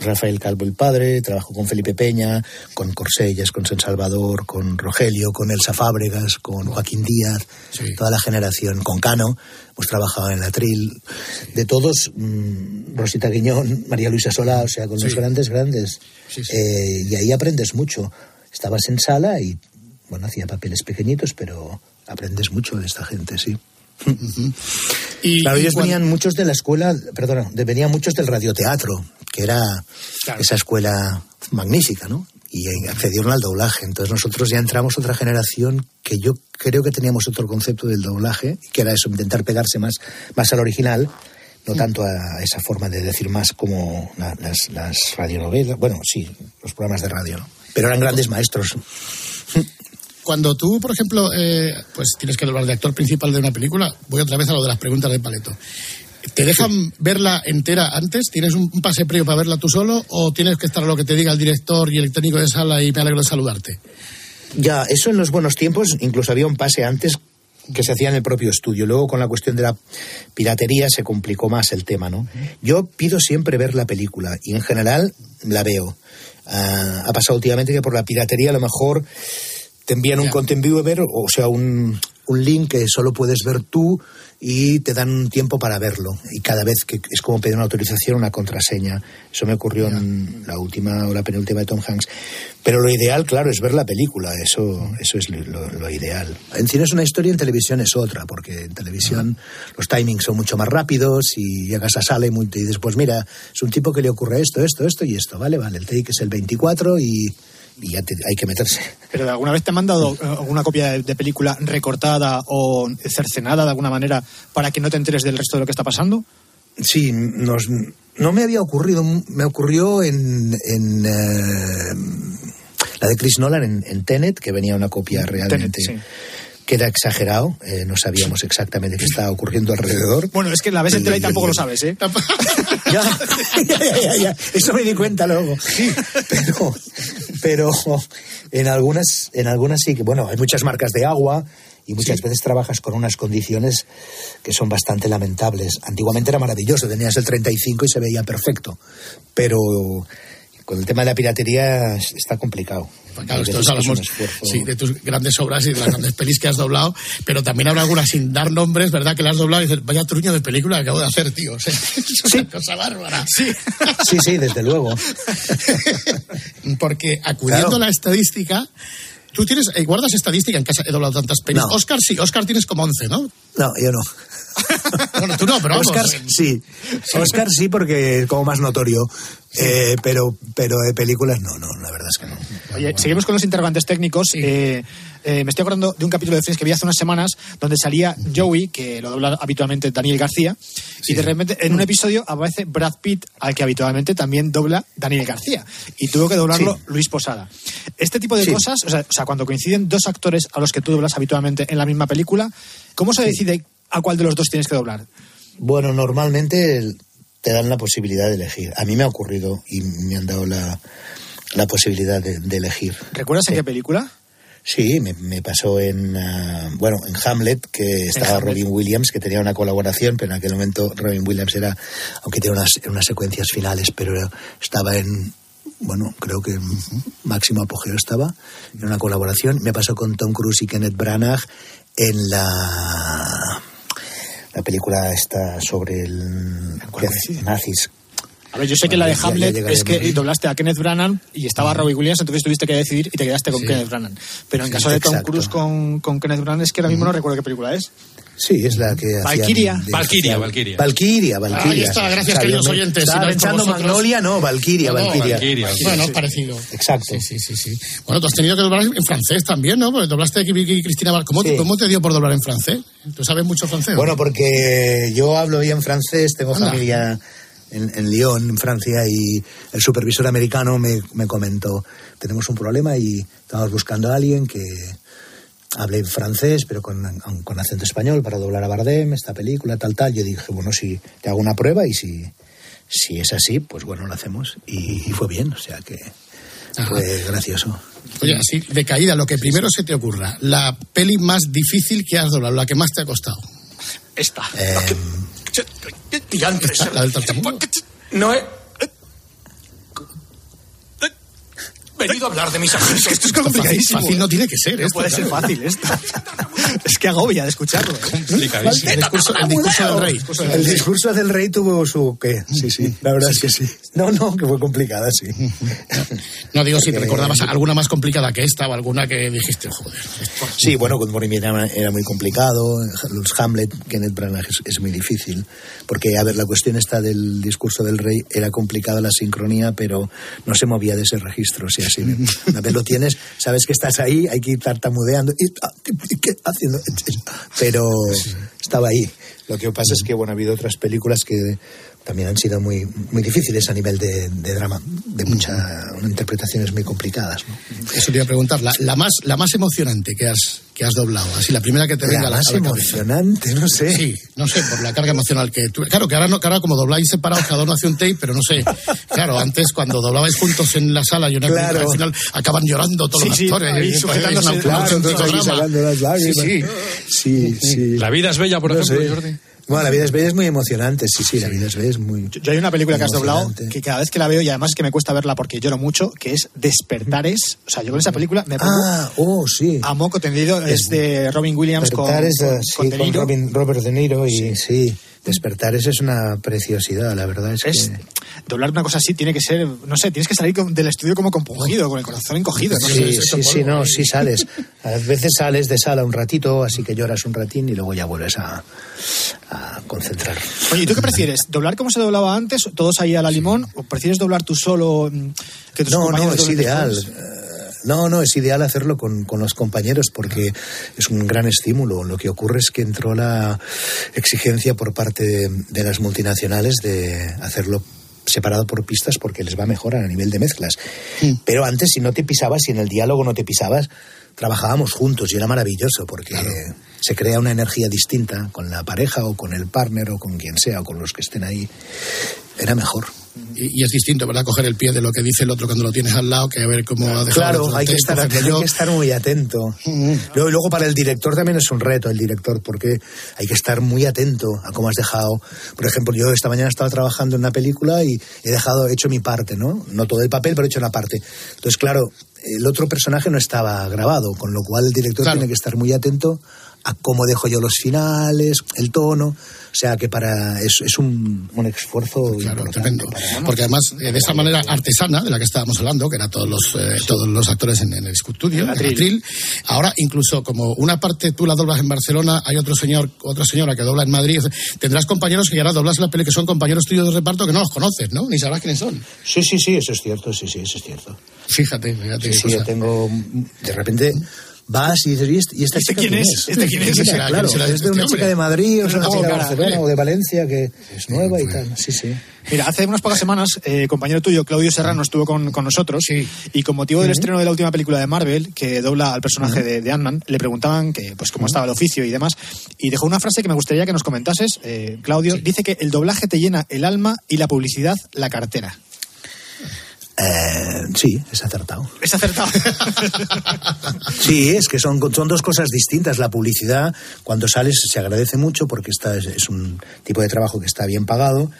Rafael Calvo el padre, trabajo con Felipe Peña, con Corsellas, con San Salvador, con Rogelio, con Elsa Fábregas, con Joaquín Díaz, sí. toda la generación, con Cano, hemos trabajado en la Tril, sí. de todos, mmm, Rosita Guiñón, María Luisa Solá, o sea, con sí. los grandes, grandes. Eh, y ahí aprendes mucho. Estabas en sala y, bueno, hacía papeles pequeñitos, pero aprendes mucho de esta gente, sí. Uh -huh. y, claro, ellos cuando... venían muchos de la escuela, perdona, venían muchos del radioteatro, que era claro. esa escuela magnífica, ¿no? Y accedieron al doblaje. Entonces nosotros ya entramos otra generación que yo creo que teníamos otro concepto del doblaje, que era eso, intentar pegarse más, más al original, no mm. tanto a esa forma de decir más como las, las radionovelas, bueno, sí, los programas de radio, ¿no? Pero eran grandes maestros
cuando tú, por ejemplo, eh, pues tienes que doblar de actor principal de una película, voy otra vez a lo de las preguntas de Paleto. ¿Te dejan sí. verla entera antes? ¿Tienes un, un, pase previo para verla tú solo? ¿O tienes que estar a lo que te diga el director y el técnico de sala y me alegro de saludarte?
Ya, eso en los buenos tiempos, incluso había un pase antes que se hacía en el propio estudio. Luego, con la cuestión de la piratería, se complicó más el tema, ¿no? Yo pido siempre ver la película y en general la veo. Uh, ha pasado últimamente que por la piratería a lo mejor te envían un content viewer, o sea, un, un link que solo puedes ver tú y te dan un tiempo para verlo. Y cada vez que es como pedir una autorización, una contraseña. Eso me ocurrió en la última o la penúltima de Tom Hanks. Pero lo ideal, claro, es ver la película. Eso, eso es lo, lo ideal. En cine es una historia, en televisión es otra, porque en televisión los timings son mucho más rápidos y llegas a sala y, muy- y dices, pues mira, es un tipo que le ocurre esto, esto, esto y esto. Vale, vale, el take es el 24 y, y ya te- hay que meterse.
¿Pero alguna vez te han mandado eh, alguna copia de, de película recortada o cercenada de alguna manera para que no te enteres del resto de lo que está pasando?
Sí, nos, no me había ocurrido, me ocurrió en, en, eh, la de Chris Nolan en, en Tenet, que venía una copia realmente
sí.
que era exagerado, eh, no sabíamos exactamente qué estaba ocurriendo alrededor.
Bueno, es que la ves en tele y tampoco lo sabes, ¿eh?
ya, ya, ya, ya, ya. Eso me di cuenta luego. Pero, pero en algunas, en algunas sí que, bueno, hay muchas marcas de agua y muchas veces trabajas con unas condiciones que son bastante lamentables. Antiguamente era maravilloso, tenías el 35 y se veía perfecto. Pero con el tema de la piratería es- está complicado.
Claro,
un
hablamos sí, de tus grandes obras y de las grandes pelis que has doblado, pero también habrá algunas sin dar nombres, ¿verdad? Que las has doblado y dices, vaya truño de película que acabo de hacer, tío. O sea, es una cosa bárbara. Sí.
Sí, sí, desde luego.
Porque acudiendo
Claro.
a la estadística, tú tienes, eh, guardas estadística en casa, he doblado tantas pelis.
No.
Oscar sí, Oscar tienes como 11, ¿no?
No, yo no.
Bueno, tú no, pero vamos.
Oscar sí. Oscar sí porque es como más notorio. Eh, pero, pero de películas no, no, la verdad es que no.
Oye, seguimos con los interrogantes técnicos. Eh, eh, me estoy acordando de un capítulo de Friends que vi hace unas semanas donde salía Joey, que lo dobla habitualmente Daniel García, y de repente en un episodio aparece Brad Pitt, al que habitualmente también dobla Daniel García, y tuvo que doblarlo
Sí.
Luis Posada. Este tipo de cosas, o sea, o sea, cuando coinciden dos actores a los que tú doblas habitualmente en la misma película, ¿cómo se decide a cuál de los dos tienes que doblar?
Bueno, normalmente el- te dan la posibilidad de elegir. A mí me ha ocurrido y me han dado la, la posibilidad de, de elegir.
¿Recuerdas en qué película?
Sí, me, me pasó en, ah, bueno, en Hamlet, que estaba
Hamlet.
Robin Williams, que tenía una colaboración, pero en aquel momento Robin Williams era, aunque tiene unas, unas secuencias finales, pero estaba en, bueno, creo que en máximo apogeo estaba, en una colaboración. Me pasó con Tom Cruise y Kenneth Branagh en la, la película esta sobre el nazis.
A ver, yo sé que la de
Ya- ya
Hamlet es que doblaste a Kenneth Branagh y estaba Robbie Williams, entonces tuviste que decidir y te quedaste con
Sí.
Kenneth Branagh. Pero en
Sí,
caso de Tom
exacto.
Cruise con, con Kenneth Branagh es que ahora mismo no recuerdo qué película es.
Sí, es la que
Valkyria.
Valkyria, Valkyria.
Valkyria, Valkyria.
Ahí está, gracias,
O sea,
queridos oyentes,
Estaba
si no
pensando. Magnolia, no, Valkyria,
No,
Valkyria.
Valkyria.
Bueno, parecido.
Exacto.
Sí, sí, sí, sí. Bueno, tú has tenido que doblar en francés también, ¿no? Porque doblaste aquí y Cristina. ¿Cómo, te-
Sí.
¿Cómo te dio por doblar en francés? ¿Tú sabes mucho francés?
Bueno,
no?
porque yo hablo bien francés, tengo
Anda.
familia en, en Lyon, en Francia, y el supervisor americano me, me comentó, tenemos un problema y estamos buscando a alguien que hable francés, pero con, con acento español para doblar a Bardem, esta película, tal, tal. Yo dije, bueno, si te hago una prueba y si, si es así, pues bueno, lo hacemos. Y, y fue bien, o sea que fue gracioso.
Oye, así, de caída, lo que primero se te ocurra. La peli más difícil que has doblado, la que más te ha costado.
Esta.
Em,
Y antes, no he... Venido a hablar de mis asuntos.
Esto es complicadísimo.
Fácil no tiene que ser.
No
esto,
puede ser
claro.
fácil esto. es que agobia de escucharlo.
El discurso, el discurso del rey.
El discurso del rey tuvo su qué. Sí, sí, la verdad es que sí. No, no, que fue complicada, sí.
No digo si te
Porque-
recordabas alguna más complicada que esta o alguna que dijiste, joder. esto-
Sí, bueno, con Morimir era, era muy complicado. Los Hamlet, Kenneth Branagh es, es muy difícil. Porque, a ver, la cuestión está del discurso del rey. Era complicada la sincronía, pero no se movía de ese registro. O sea, una vez lo tienes, sabes que estás ahí, hay que ir tartamudeando. y- ah, ¿Qué haciendo? Pero estaba ahí. Lo que pasa es que, bueno, ha habido otras películas que también han sido muy, muy difíciles a nivel de, de drama, de muchas interpretaciones muy complicadas. ¿no?
Eso te iba a preguntar. La, la más, la más emocionante que has, que has doblado. Así, la primera que te venga
La
a la,
más
a la cabeza.
emocionante, no sé.
Sí, no sé, por la carga emocional que tú. Claro, que ahora, no, que ahora como dobláis separados, cada uno hace un tape, pero no sé. Claro, antes cuando doblabais juntos en la sala y una
Claro.
al final acaban llorando todos
Sí,
los
sí,
actores.
sujetándose, claro,
lágrimas.
Sí, sí.
Sí, sí.
La vida es bella, por
No
ejemplo,
sé.
Jordi.
Bueno, la vida es bella es muy emocionante, sí, sí, la vida es bella es muy.
Yo hay una película que has doblado que cada vez que la veo y además es que me cuesta verla porque lloro mucho, que es Despertares. O sea, yo con esa película me pongo
Ah, oh, sí.
a moco tendido. Es de Robin Williams con,
Despertares,
con,
eh, sí,
con De Niro.
Robin- Robert De Niro y sí. Despertares es una preciosidad, la verdad es,
Es-
que.
Doblar una cosa así tiene que ser, no sé, tienes que salir con- del estudio como compungido, con el corazón encogido. ¿no?
Sí,
es
sí, sí, no, sí sales. A veces sales de sala un ratito, así que lloras un ratín y luego ya vuelves a, a concentrar.
Oye, ¿y tú qué prefieres? ¿Doblar como se doblaba antes, todos ahí a la limón? ¿O prefieres doblar tú solo mm, que tus
No, no, es ideal.
después?
No, no, es ideal hacerlo con, con los compañeros porque es un gran estímulo. Lo que ocurre es que entró la exigencia por parte de, de las multinacionales de hacerlo separado por pistas porque les va mejor a nivel de mezclas. Pero antes, si no te pisabas, si en el diálogo no te pisabas, trabajábamos juntos y era maravilloso porque se crea una energía distinta con la pareja o con el partner o con quien sea o con los que estén ahí. Era mejor.
Y, y es distinto, ¿verdad? Coger el pie de lo que dice el otro cuando lo tienes al lado que a ver cómo ha dejado
Claro, hay que, estar, hay que estar muy atento. Luego, luego para el director también es un reto, el director, porque hay que estar muy atento a cómo has dejado. Por ejemplo, yo esta mañana estaba trabajando en una película y he dejado, he hecho mi parte, ¿no? No todo el papel, pero he hecho una parte. Entonces, claro, el otro personaje no estaba grabado, con lo cual el director
Claro.
tiene que estar muy atento a cómo dejo yo los finales, el tono. O sea que para es, es un, un esfuerzo
Claro, tremendo. Porque además, eh, de esa manera artesana de la que estábamos hablando, que eran todos los, eh, todos los actores en, en el estudio, en
atril.
atril, ahora incluso como una parte tú la doblas en Barcelona, hay otro señor, otra señora que dobla en Madrid, tendrás compañeros que ya ahora doblas la peli que son compañeros tuyos de reparto que no los conoces, ¿no? Ni sabrás quiénes son.
Sí, sí, sí, eso es cierto, sí, sí, eso es cierto.
Fíjate, fíjate.
Sí,
qué
sí,
cosa.
yo tengo. De repente vas y dices, ¿y esta- ¿y esta
¿Este
chica
quién es? ¿Este quién es?
Claro,
¿Quién será
es de
este
una
hombre?
chica de Madrid, o es una
Oh,
chica de Barcelona
eh.
o de Valencia que es nueva y tal. Sí, sí.
Mira, hace unas pocas semanas, eh, compañero tuyo, Claudio Serrano, estuvo con, con nosotros y con motivo del estreno de la última película de Marvel, que dobla al personaje de, de Ant-Man, le preguntaban que, pues, cómo estaba el oficio y demás, y dejó una frase que me gustaría que nos comentases, eh, Claudio. Dice que el doblaje te llena el alma y la publicidad la cartera.
Eh, sí, es acertado.
Es acertado.
Sí, es que son, son dos cosas distintas. La publicidad, cuando sales, se agradece mucho porque esta es, es un tipo de trabajo que está bien pagado,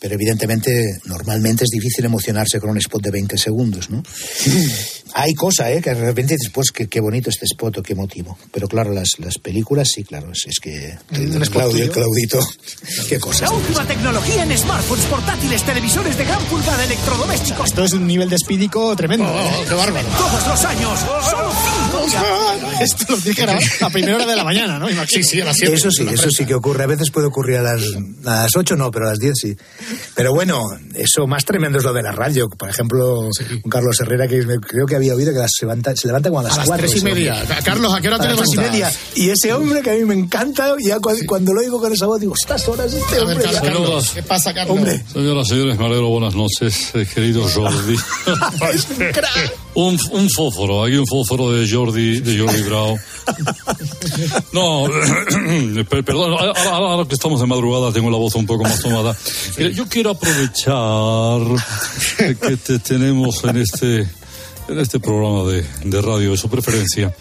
pero evidentemente, normalmente es difícil emocionarse con un spot de 20 segundos, ¿no? Hay cosa, ¿eh? Que de repente después, qué, qué bonito este spot o qué motivo. Pero claro, las, las películas, sí, claro, es, es que...
Un spot
Claudio,
tuyo.
Claudito, qué cosa.
La última tecnología en smartphones, portátiles, televisores de gran pulgada, electrodomésticos.
Esto es un nivel de espídico tremendo.
Oh, qué bárbaro.
Todos los años. Solo.
Esto lo grabar a primera hora de la mañana, ¿no? Imagino.
Sí, sí, a las siete.
Eso sí, eso sí que ocurre. A veces puede ocurrir a las, a las 8, no, pero a las 10 sí. Pero bueno, eso más tremendo es lo de la radio. Por ejemplo, un Carlos Herrera, que me- creo que había oído que las- se levanta, se levanta como a las,
A las
4.
tres y
ese hombre.
media. Carlos, ¿a qué hora
A
te
las tres y
levantas?
media. Y ese hombre que a mí me encanta, ya cu- cuando lo oigo con esa voz, digo, estas horas este
A ver,
hombre. ya".
Carlos. ¿qué pasa, Carlos?
Hombre.
Señoras y señores, me alegro, buenas noches, eh, querido Jordi. un, un fósforo, hay un fósforo de Jordi, de Jordi Brau. No, per- perdón, ahora, que estamos de madrugada tengo la voz un poco más tomada. Yo quiero aprovechar que te tenemos en este, en este programa de, de radio de su preferencia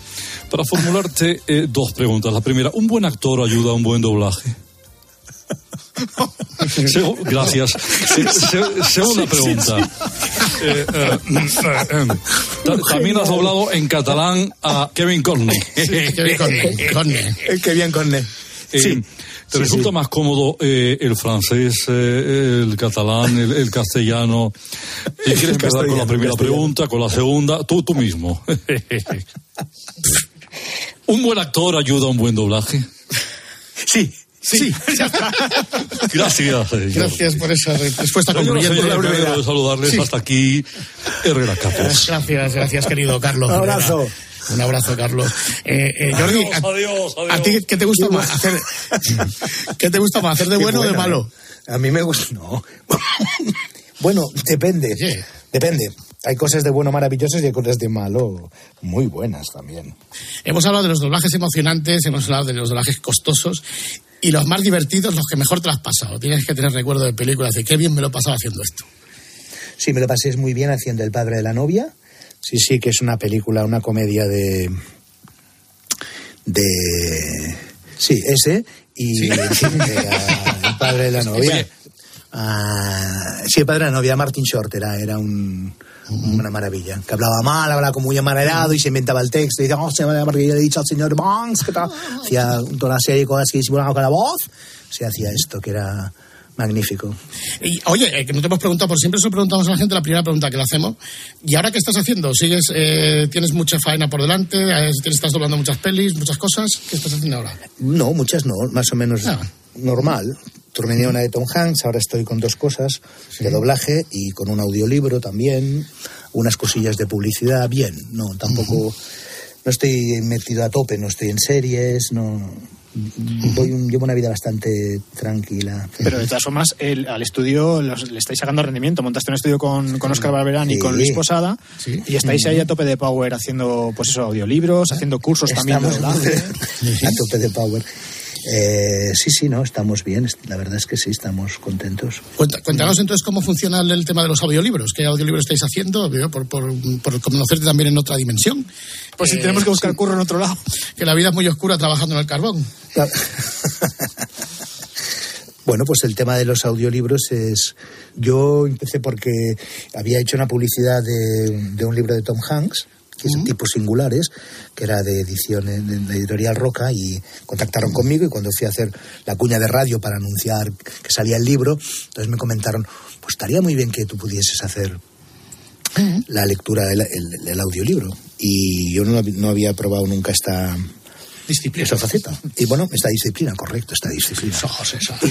para formularte eh, dos preguntas. La primera, ¿un buen actor ayuda a un buen doblaje? Segu- gracias. Se- se- segunda pregunta. Eh, eh, eh, eh, ta- también has doblado en catalán a Kevin Conley.
Kevin.
Eh, con él.
Eh,
Sí.
¿Te
Sí,
resulta
sí.
más cómodo eh, el francés, eh, el catalán, el, el castellano? ¿Y quieres empezar con la primera pregunta, con la segunda? Tú, tú mismo. ¿Un buen actor ayuda a un buen doblaje?
Sí.
Sí, ya está.
Gracias. eh,
Gracias por esa respuesta concluyente. brevedad.
alegro de saludarles
Sí.
hasta aquí Herrera Capos.
Gracias, gracias, querido Carlos.
Un abrazo.
Herrera. Un abrazo, Carlos. Eh, eh, Jordi,
Adiós,
a,
adiós, adiós.
¿a ti qué te gusta más? Hacer, ¿Qué te gusta más, hacer de bueno o de malo?
A mí me gusta. No. bueno, depende.
Sí.
Depende. Hay cosas de bueno maravillosas y hay cosas de malo muy buenas también.
Hemos hablado de los doblajes emocionantes, hemos hablado de los doblajes costosos y los más divertidos, los que mejor te lo has pasado. Tienes que tener recuerdo de películas de qué bien me lo he pasado haciendo esto.
Sí, me lo pasé muy bien haciendo El padre de la novia. Sí, sí, que es una película, una comedia de. de. Sí, ese. Y el padre de la novia. Ah, sí, el padre de la novia, Martin Short, era, era un, una maravilla. Que hablaba mal, hablaba como muy amanerado y se inventaba el texto. Y decía, oh, se me porque yo le he dicho al señor Banks que tal. Hacía toda una serie de cosas que disimulaba con la voz. Se hacía esto, que era magnífico.
Y, oye, eh, que no te hemos preguntado, por siempre se lo preguntamos a la gente, la primera pregunta que le hacemos. ¿Y ahora qué estás haciendo? ¿Sigues, eh, tienes mucha faena por delante? ¿Estás doblando muchas pelis, muchas cosas? ¿Qué estás haciendo ahora?
No, muchas no, más o menos normal. Terminé una de Tom Hanks, ahora estoy con dos cosas de doblaje y con un audiolibro también, unas cosillas de publicidad, bien, no, tampoco, no estoy metido a tope, no estoy en series, no, voy un- llevo una vida bastante tranquila.
Pero de todas formas, el- al estudio los- le estáis sacando rendimiento. Montaste un estudio con, con Oscar Barberán y
Sí.
con Luis Posada
Sí.
y estáis ahí a tope de power haciendo, pues eso, audiolibros, haciendo cursos también.
Estamos
doblaje.
a tope de power. Eh, sí, sí, no, estamos bien, la verdad es que sí, estamos contentos.
Cuenta- cuéntanos entonces cómo funciona el, tema de los audiolibros. ¿Qué audiolibros estáis haciendo? Digo, Por, por, por conocerte también en otra dimensión.
Pues si tenemos que buscar curro en otro lado.
Que la vida es muy oscura trabajando en el carbón.
Bueno, pues el tema de los audiolibros es. Yo empecé porque había hecho una publicidad de, de un libro de Tom Hanks, que es Tipos Singulares, que era de edición en, la editorial Roca, y contactaron conmigo. Y cuando fui a hacer la cuña de radio para anunciar que salía el libro, entonces me comentaron: Pues estaría muy bien que tú pudieses hacer la lectura del el, el audiolibro. Y yo no, no había probado nunca esta,
disciplina.
esa faceta. Y bueno, esta disciplina, correcto, esta disciplina.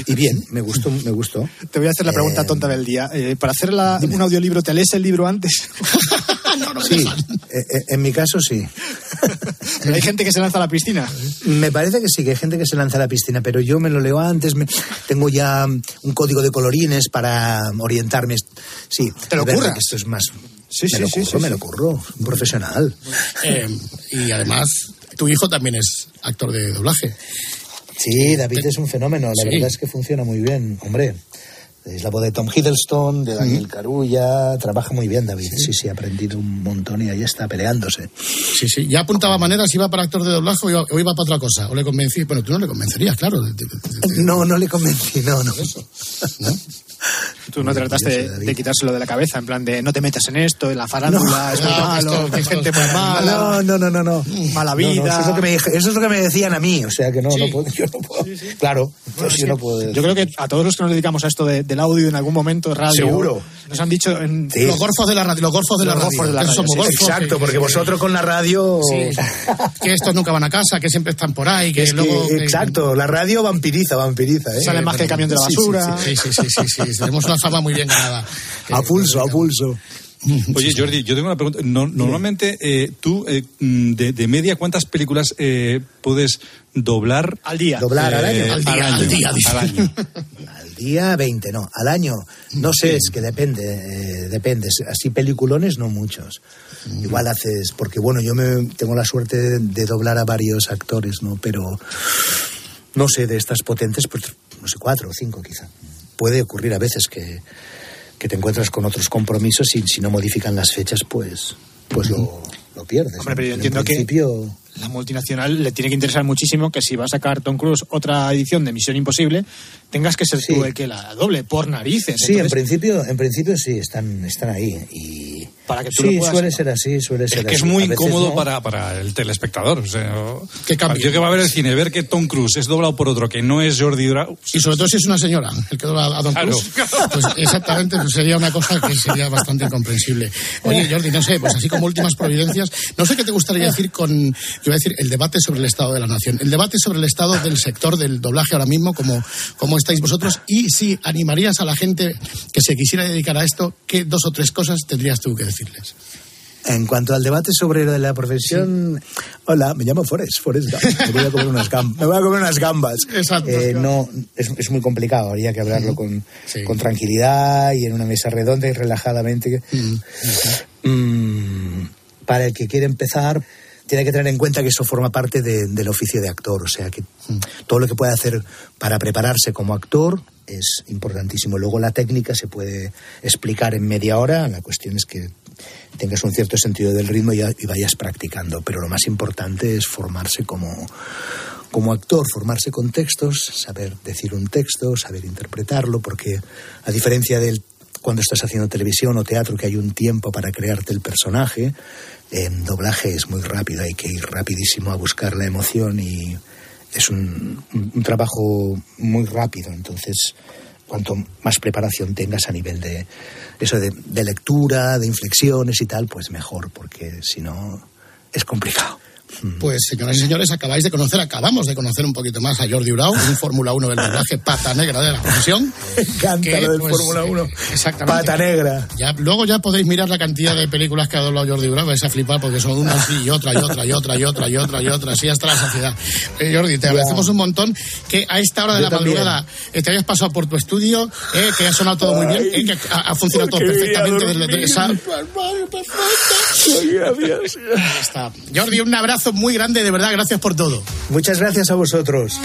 Y bien, me gustó, me gustó.
Te voy a hacer la pregunta
Eh,
tonta del día. Eh, para hacer la- un audiolibro, ¿te lees el libro antes?
Sí, eh, en mi caso sí.
Pero hay gente que se lanza a la piscina.
Me parece que sí, que hay gente que se lanza a la piscina, pero yo me lo leo antes, me- tengo ya un código de colorines para orientarme. Sí,
¿Te lo
que Esto es más.
Sí,
me
sí,
lo
sí,
curro,
sí,
me lo curro. Un profesional.
Eh, y además, tu hijo también es actor de doblaje.
Sí, David es un fenómeno. La
Sí.
verdad es que funciona muy bien, hombre. Es la voz de Tom Hiddleston, de Daniel Carulla. Trabaja muy bien, David. Sí, sí, ha aprendido un montón y ahí está peleándose.
Sí, sí. Ya apuntaba maneras, iba para actor de doblaje o iba, o iba para otra cosa. O le convencí. Bueno, tú no le convencerías, claro. de- de- de-
No, no le convencí, no, no.
Tú no trataste de, de quitárselo de la cabeza, en plan de no te metas en esto, en la farándula,
No,
es muy
no,
malo,
esto-
que hay
esto
gente muy
mala. No, no, no, no, no.
Mala
No, no,
vida.
eso, es lo que me, eso es lo que me decían a mí, o sea que no, no puedo, yo no puedo. Claro, pues
Sí.
yo no puedo.
Yo creo que a todos los que nos dedicamos a esto de- del audio en algún momento, radio,
Seguro.
nos han dicho en,
Sí.
Los gorfos de la radio, los gorfos de la
Los
radio.
gorfos de la radio,
somos
sí,
gorfos,
Exacto,
que-
porque
que-
vosotros con la radio.
Sí, que estos nunca van a casa, que siempre están por ahí, que
Es
luego... que-
exacto, la radio vampiriza, vampiriza. ¿eh?
Sale más que el camión de la
Sí, sí,
basura.
Sí, sí, sí, sí, sí, Tenemos una fama muy bien ganada.
A pulso, a pulso.
Oye, Jordi, yo tengo una pregunta. No- normalmente, eh, tú, eh, mm, de, de media, ¿cuántas películas eh, puedes doblar?
Al día.
Doblar al año.
Eh,
Al día, al día,
al año.
Al día 20, no. Al año, no sé, es que depende, eh, depende. Así peliculones, no muchos. Igual haces, porque bueno, yo me tengo la suerte de, de doblar a varios actores, ¿no? Pero no sé, de estas potentes, pues no sé, cuatro o cinco quizá. Puede ocurrir a veces que, que te encuentras con otros compromisos y si no modifican las fechas, pues, pues lo, lo pierdes.
Hombre, pero yo
En
entiendo que-
principio,
La multinacional le tiene que interesar muchísimo que si va a sacar Tom Cruise otra edición de Misión Imposible, tengas que ser
Sí.
tú el que la doble por narices.
Sí, en principio, en principio sí, están, están ahí. Y
Para que tú
sí,
lo puedas-
suele ser así, suele ser
Es que es muy
A
incómodo
no.
para, para el telespectador. O sea,
Que cambie.
yo que va a ver el cine, ver que Tom Cruise es doblado por otro que no es Jordi Durao.
Y sobre todo si es una señora, el que dobla a Don
Claro.
Cruz. Pues exactamente, pues sería una cosa que sería bastante incomprensible. Oye, Jordi, no sé, pues así como últimas providencias, no sé qué te gustaría decir con, yo iba a decir, el debate sobre el estado de la nación, el debate sobre el estado del sector del doblaje ahora mismo, como, como estáis vosotros, y si animarías a la gente que se quisiera dedicar a esto, ¿qué dos o tres cosas tendrías tú que decirles?
En cuanto al debate sobre lo de la profesión, hola, me llamo Forrest, Forrest Gump. Me voy a comer unas, gam- me voy a comer unas gambas.
Exacto.
Eh, no, es, es muy complicado, habría que hablarlo con,
Sí.
con tranquilidad y en una mesa redonda y relajadamente. Mm, para el que quiere empezar, tiene que tener en cuenta que eso forma parte de- del oficio de actor, o sea que todo lo que puede hacer para prepararse como actor es importantísimo. Luego la técnica se puede explicar en media hora, la cuestión es que tengas un cierto sentido del ritmo y, vayas practicando, pero lo más importante es formarse como,
como actor formarse con textos, saber decir un texto, saber interpretarlo, porque a diferencia del cuando estás haciendo televisión o teatro que hay un tiempo para crearte el personaje, en doblaje es muy rápido, hay que ir rapidísimo a buscar la emoción y es un trabajo muy rápido, entonces cuanto más preparación tengas a nivel de eso de, lectura, de inflexiones y tal, pues mejor, porque si no es complicado.
Pues, señoras y señores, acabáis de conocer, acabamos de conocer un poquito más a Jordi Urao, un Fórmula 1 del doblaje pata negra de la profesión.
Encanta lo del
pues,
Fórmula 1.
eh, Exactamente.
Pata negra.
Ya, luego ya podéis mirar la cantidad de películas que ha doblado Jordi Urao, vais a flipar porque son una así y otra y otra y otra y otra y otra y otra, así hasta la saciedad. Eh, Jordi, te agradecemos un montón que a esta hora de
Yo
la
también.
madrugada eh, te hayas pasado por tu estudio, eh, que ha sonado todo muy bien, eh, que ha, ha funcionado todo perfectamente desde esa...
Gracias.
Ya está. Jordi, un abrazo muy grande, de verdad, gracias por todo.
Muchas gracias a vosotros.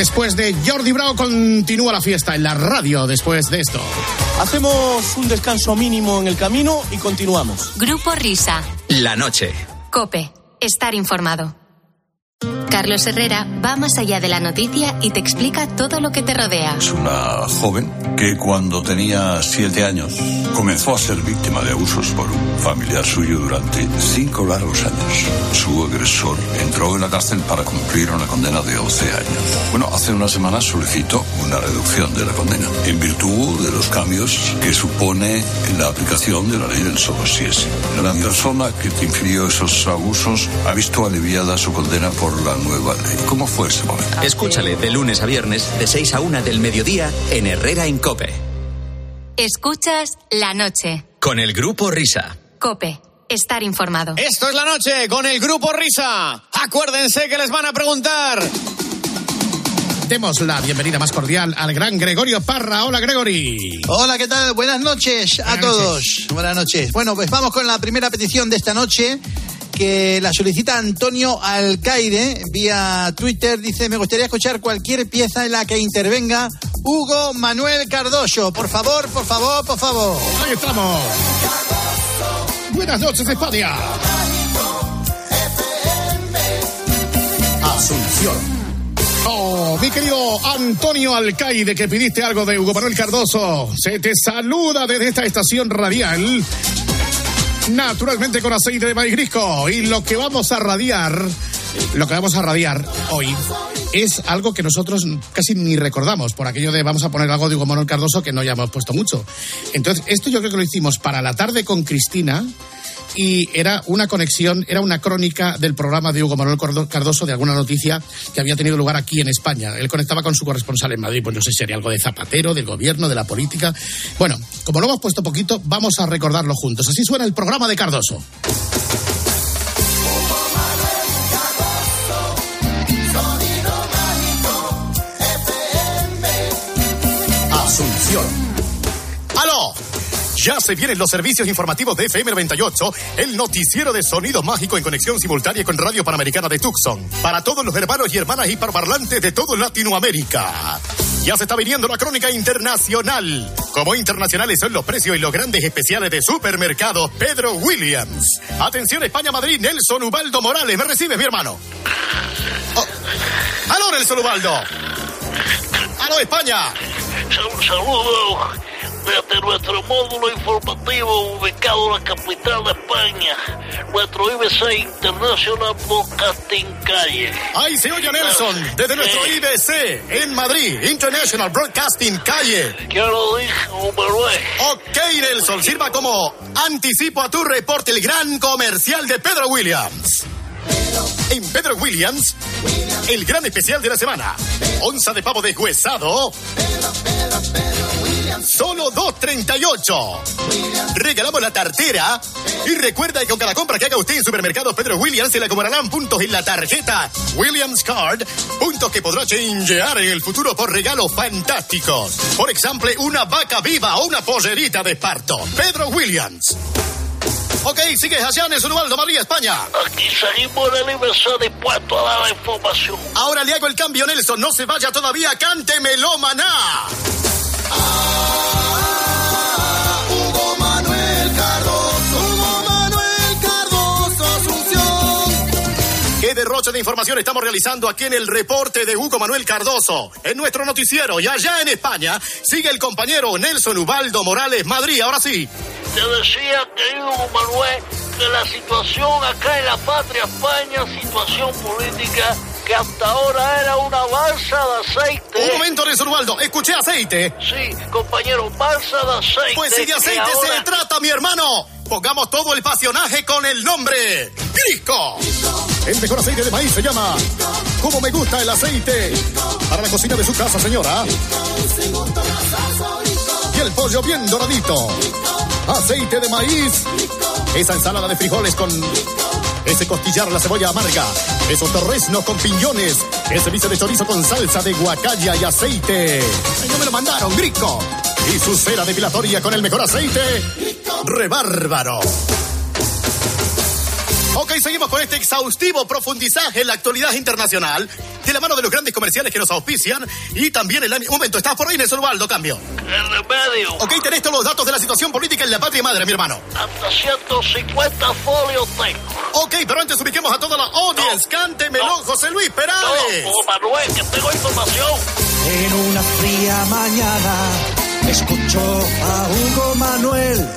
Después de Jordi Bravo continúa la fiesta en la radio después de esto.
Hacemos un descanso mínimo en el camino y continuamos.
Grupo Risa.
La noche.
Cope. Estar informado. Carlos Herrera va más allá de la noticia y te explica todo lo que te rodea.
Es una joven que cuando tenía siete años comenzó a ser víctima de abusos por un familiar suyo durante cinco largos años. Su agresor entró en la cárcel para cumplir una condena de 11 años. Bueno, hace unas semanas solicitó una reducción de la condena en virtud de los cambios que supone la aplicación de la ley del solo si es. La persona que te infirió esos abusos ha visto aliviada su condena por la nueva ley. ¿Cómo fue ese momento?
Escúchale de lunes a viernes, de 6 a 1 del mediodía, en Herrera en Cope.
Escuchas la noche.
Con el grupo Risa.
Cope. Estar informado.
Esto es la noche con el grupo Risa. Acuérdense que les van a preguntar.
Demos la bienvenida más cordial al gran Gregorio Parra. Hola, Gregory.
Hola, ¿qué tal? Buenas noches a todos.
noches.
Buenas noches. Bueno, pues vamos con la primera petición de esta noche que la solicita Antonio Alcaide vía Twitter. Dice, me gustaría escuchar cualquier pieza en la que intervenga Hugo Manuel Cardoso. Por favor, por favor, por favor.
Ahí estamos. Buenas noches, España.
Asunción.
Oh, mi querido Antonio Alcaide, que pidiste algo de Hugo Manuel Cardoso. Se te saluda desde esta estación radial. Naturalmente con aceite de maíz grisco. Y lo que vamos a radiar, lo que vamos a radiar hoy es algo que nosotros casi ni recordamos, por aquello de vamos a poner algo de Hugo Manuel Cardoso que no ya hemos puesto mucho. Entonces, esto yo creo que lo hicimos para la tarde con Cristina y era una conexión, era una crónica del programa de Hugo Manuel Cardo- Cardoso de alguna noticia que había tenido lugar aquí en España. Él conectaba con su corresponsal en Madrid, pues no sé si sería algo de Zapatero, del gobierno, de la política. Bueno, como lo hemos puesto poquito, vamos a recordarlo juntos. Así suena el programa de Cardoso.
Ya se vienen los servicios informativos de FM 98, el noticiero de sonido mágico en conexión simultánea con Radio Panamericana de Tucson, para todos los hermanos y hermanas hiperparlantes de todo Latinoamérica. Ya se está viniendo la crónica internacional. Como internacionales son los precios y los grandes especiales de supermercados Pedro Williams. Atención España-Madrid, Nelson Ubaldo Morales. ¿Me recibes, mi hermano? Oh. ¡Aló, Nelson Ubaldo! ¡Aló, España!
Sal- Saludos desde nuestro módulo informativo ubicado en la capital de España, nuestro IBC International Broadcasting Calle.
¡Ahí se oye Nelson! Desde nuestro
Eh.
IBC en Madrid, International Broadcasting Calle.
Ya lo dijo Manuel.
Ok, Nelson, sirva como anticipo a tu reporte el gran comercial de Pedro Williams. En Pedro Williams, el gran especial de la semana. Onza de pavo deshuesado. Solo 2.38. Regalamos la tartera. Y recuerda que con cada compra que haga usted en supermercados Pedro Williams se le acumularán puntos en la tarjeta Williams Card. Puntos que podrá changear en el futuro por regalos fantásticos. Por ejemplo, una vaca viva o una pollerita de esparto. Pedro Williams. Ok, sigues allá en Ubaldo, Madrid, España.
Aquí seguimos en el IBC dispuesto a dar la información.
Ahora le hago el cambio, Nelson. No se vaya todavía. Cántemelo, maná.
Hugo Asunción.
¿Qué derroche de información estamos realizando aquí en el reporte de Hugo Manuel Cardoso? En nuestro noticiero y allá en España sigue el compañero Nelson Ubaldo Morales Madrid. Ahora sí.
Te decía, querido Manuel, que la situación acá en la patria España, situación política, que hasta ahora era una balsa de aceite.
Un momento, Nelson Ubaldo. Escuché aceite.
Sí, compañero, balsa de aceite.
Pues si de aceite
ahora-
se trata, mi hermano. Pongamos todo el pasionaje con el nombre. Grisco. El mejor aceite de maíz se llama Como me gusta el aceite. Para la cocina de su casa, señora. Y el pollo bien doradito. Aceite de maíz. Esa ensalada de frijoles con ese costillar, la cebolla amarga. Esos torresnos con piñones. Ese bice de chorizo con salsa de guacaya y aceite. Ay, no me lo mandaron, Grisco. Y su cera depilatoria con el mejor aceite. Rebárbaro. Ok, seguimos con este exhaustivo profundizaje en la actualidad internacional, de la mano de los grandes comerciales que nos auspician y también el... Un momento, ¿estás por ahí, Nelson Ubaldo? Cambio.
El remedio.
Ok, tenés todos los datos de la situación política en la patria madre, mi hermano.
Hasta 150 folios tengo.
Ok, pero antes ubiquemos a toda la audience. Cántemelo, José Luis Perales.
No, Manuel, que tengo información.
En una fría mañana escuchó a Hugo Manuel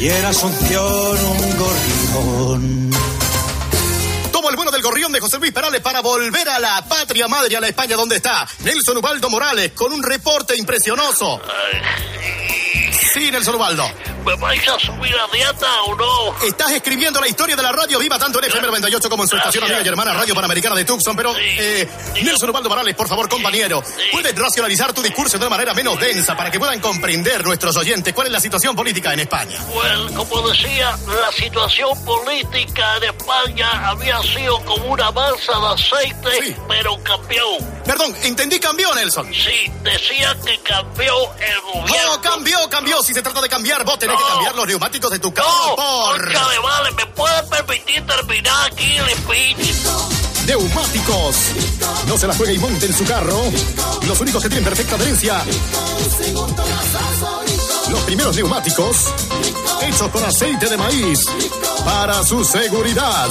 y era Asunción un gorrión.
Tomo el vuelo del gorrión de José Luis Perales para volver a la patria madre, a la España donde está Nelson Ubaldo Morales con un reporte impresionoso. Sí, Nelson Ubaldo.
¿Me vais a subir a dieta o no?
Estás escribiendo la historia de la radio viva tanto en FM 98 como en su estación amiga y hermana Radio Panamericana de Tucson, pero eh, Nelson Ubaldo Morales, por favor, compañero, ¿puedes racionalizar tu discurso de una manera menos densa para que puedan comprender nuestros oyentes cuál es la situación política en España?
Well, como decía, la situación política de España había sido como una balsa de aceite, pero cambió.
Perdón, entendí cambió, Nelson.
Sí, decía que cambió el gobierno.
No, cambió, cambió. Si se trata de cambiar, vos tenés que cambiar los neumáticos de tu carro
No,
por...
de vale, ¿me puedes permitir terminar aquí el speech?
Neumáticos. No se la juegue y monte en su carro. Los únicos que tienen perfecta adherencia. Los primeros neumáticos hechos con aceite de maíz para su seguridad.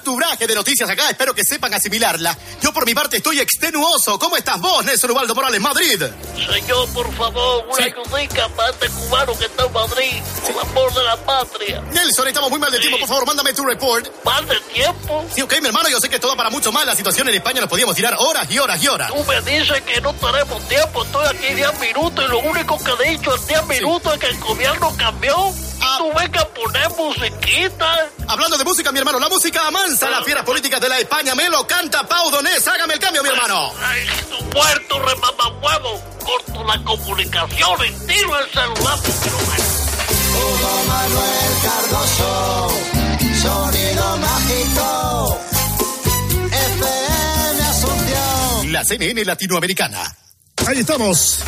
Saturaje de noticias acá, espero que sepan asimilarla. Yo por mi parte estoy extenuoso. ¿Cómo estás vos, Nelson Ubaldo Morales, Madrid?
Señor, por favor, una ayudica para este cubano que está en Madrid, por amor de la patria.
Nelson, estamos muy mal de tiempo, por favor, mándame tu report.
¿Mal de tiempo?
Sí, ok, mi hermano, yo sé que todo para mucho más. La situación en España nos podíamos tirar horas y horas y horas.
Tú me dices que no tenemos tiempo, estoy aquí 10 minutos y lo único que he dicho en 10 minutos es que el gobierno cambió. Y tú ves que poner musiquita.
Hablando de música, mi hermano, la música amansa las fieras políticas de la España. Me lo canta Pau Donés. Hágame el cambio, mi hermano.
Ay, tu muerto remamahuevo. Corto la comunicación y tiro el celular.
Hugo Manuel Cardoso, sonido mágico, FM Asunción.
La CNN latinoamericana. Ahí estamos.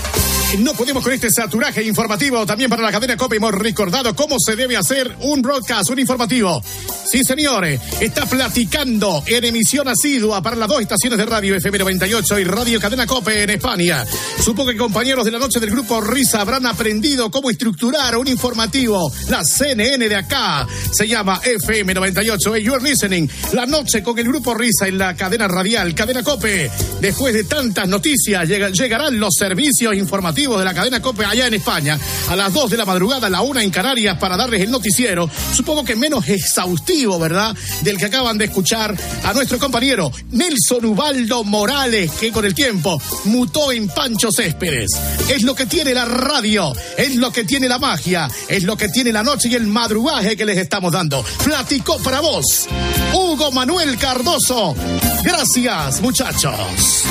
No podemos con este saturaje informativo también para la cadena COPE. Hemos recordado cómo se debe hacer un broadcast, un informativo. Sí, señores, está platicando en emisión asidua para las dos estaciones de radio FM 98 y Radio Cadena COPE en España. Supongo que compañeros de la noche del grupo Risa habrán aprendido cómo estructurar un informativo. La CNN de acá se llama FM 98. Hey, you're listening. La noche con el grupo Risa en la cadena radial, Cadena COPE. Después de tantas noticias, llega- llegarán los servicios informativos de la cadena COPE allá en España a las 2 de la madrugada, a la 1 en Canarias para darles el noticiero. Supongo que menos exhaustivo, ¿verdad? Del que acaban de escuchar a nuestro compañero Nelson Ubaldo Morales, que con el tiempo mutó en Pancho Céspedes. Es lo que tiene la radio, es lo que tiene la magia, es lo que tiene la noche y el madrugaje que les estamos dando. Platicó para vos, Hugo Manuel Cardoso. Gracias, muchachos.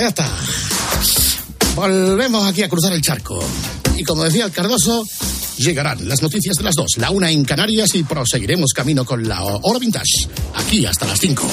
Ya está. Volvemos aquí a cruzar el charco. Y como decía el Cardoso, llegarán las noticias de las dos, la una en Canarias y proseguiremos camino con la oro vintage, aquí hasta las
5.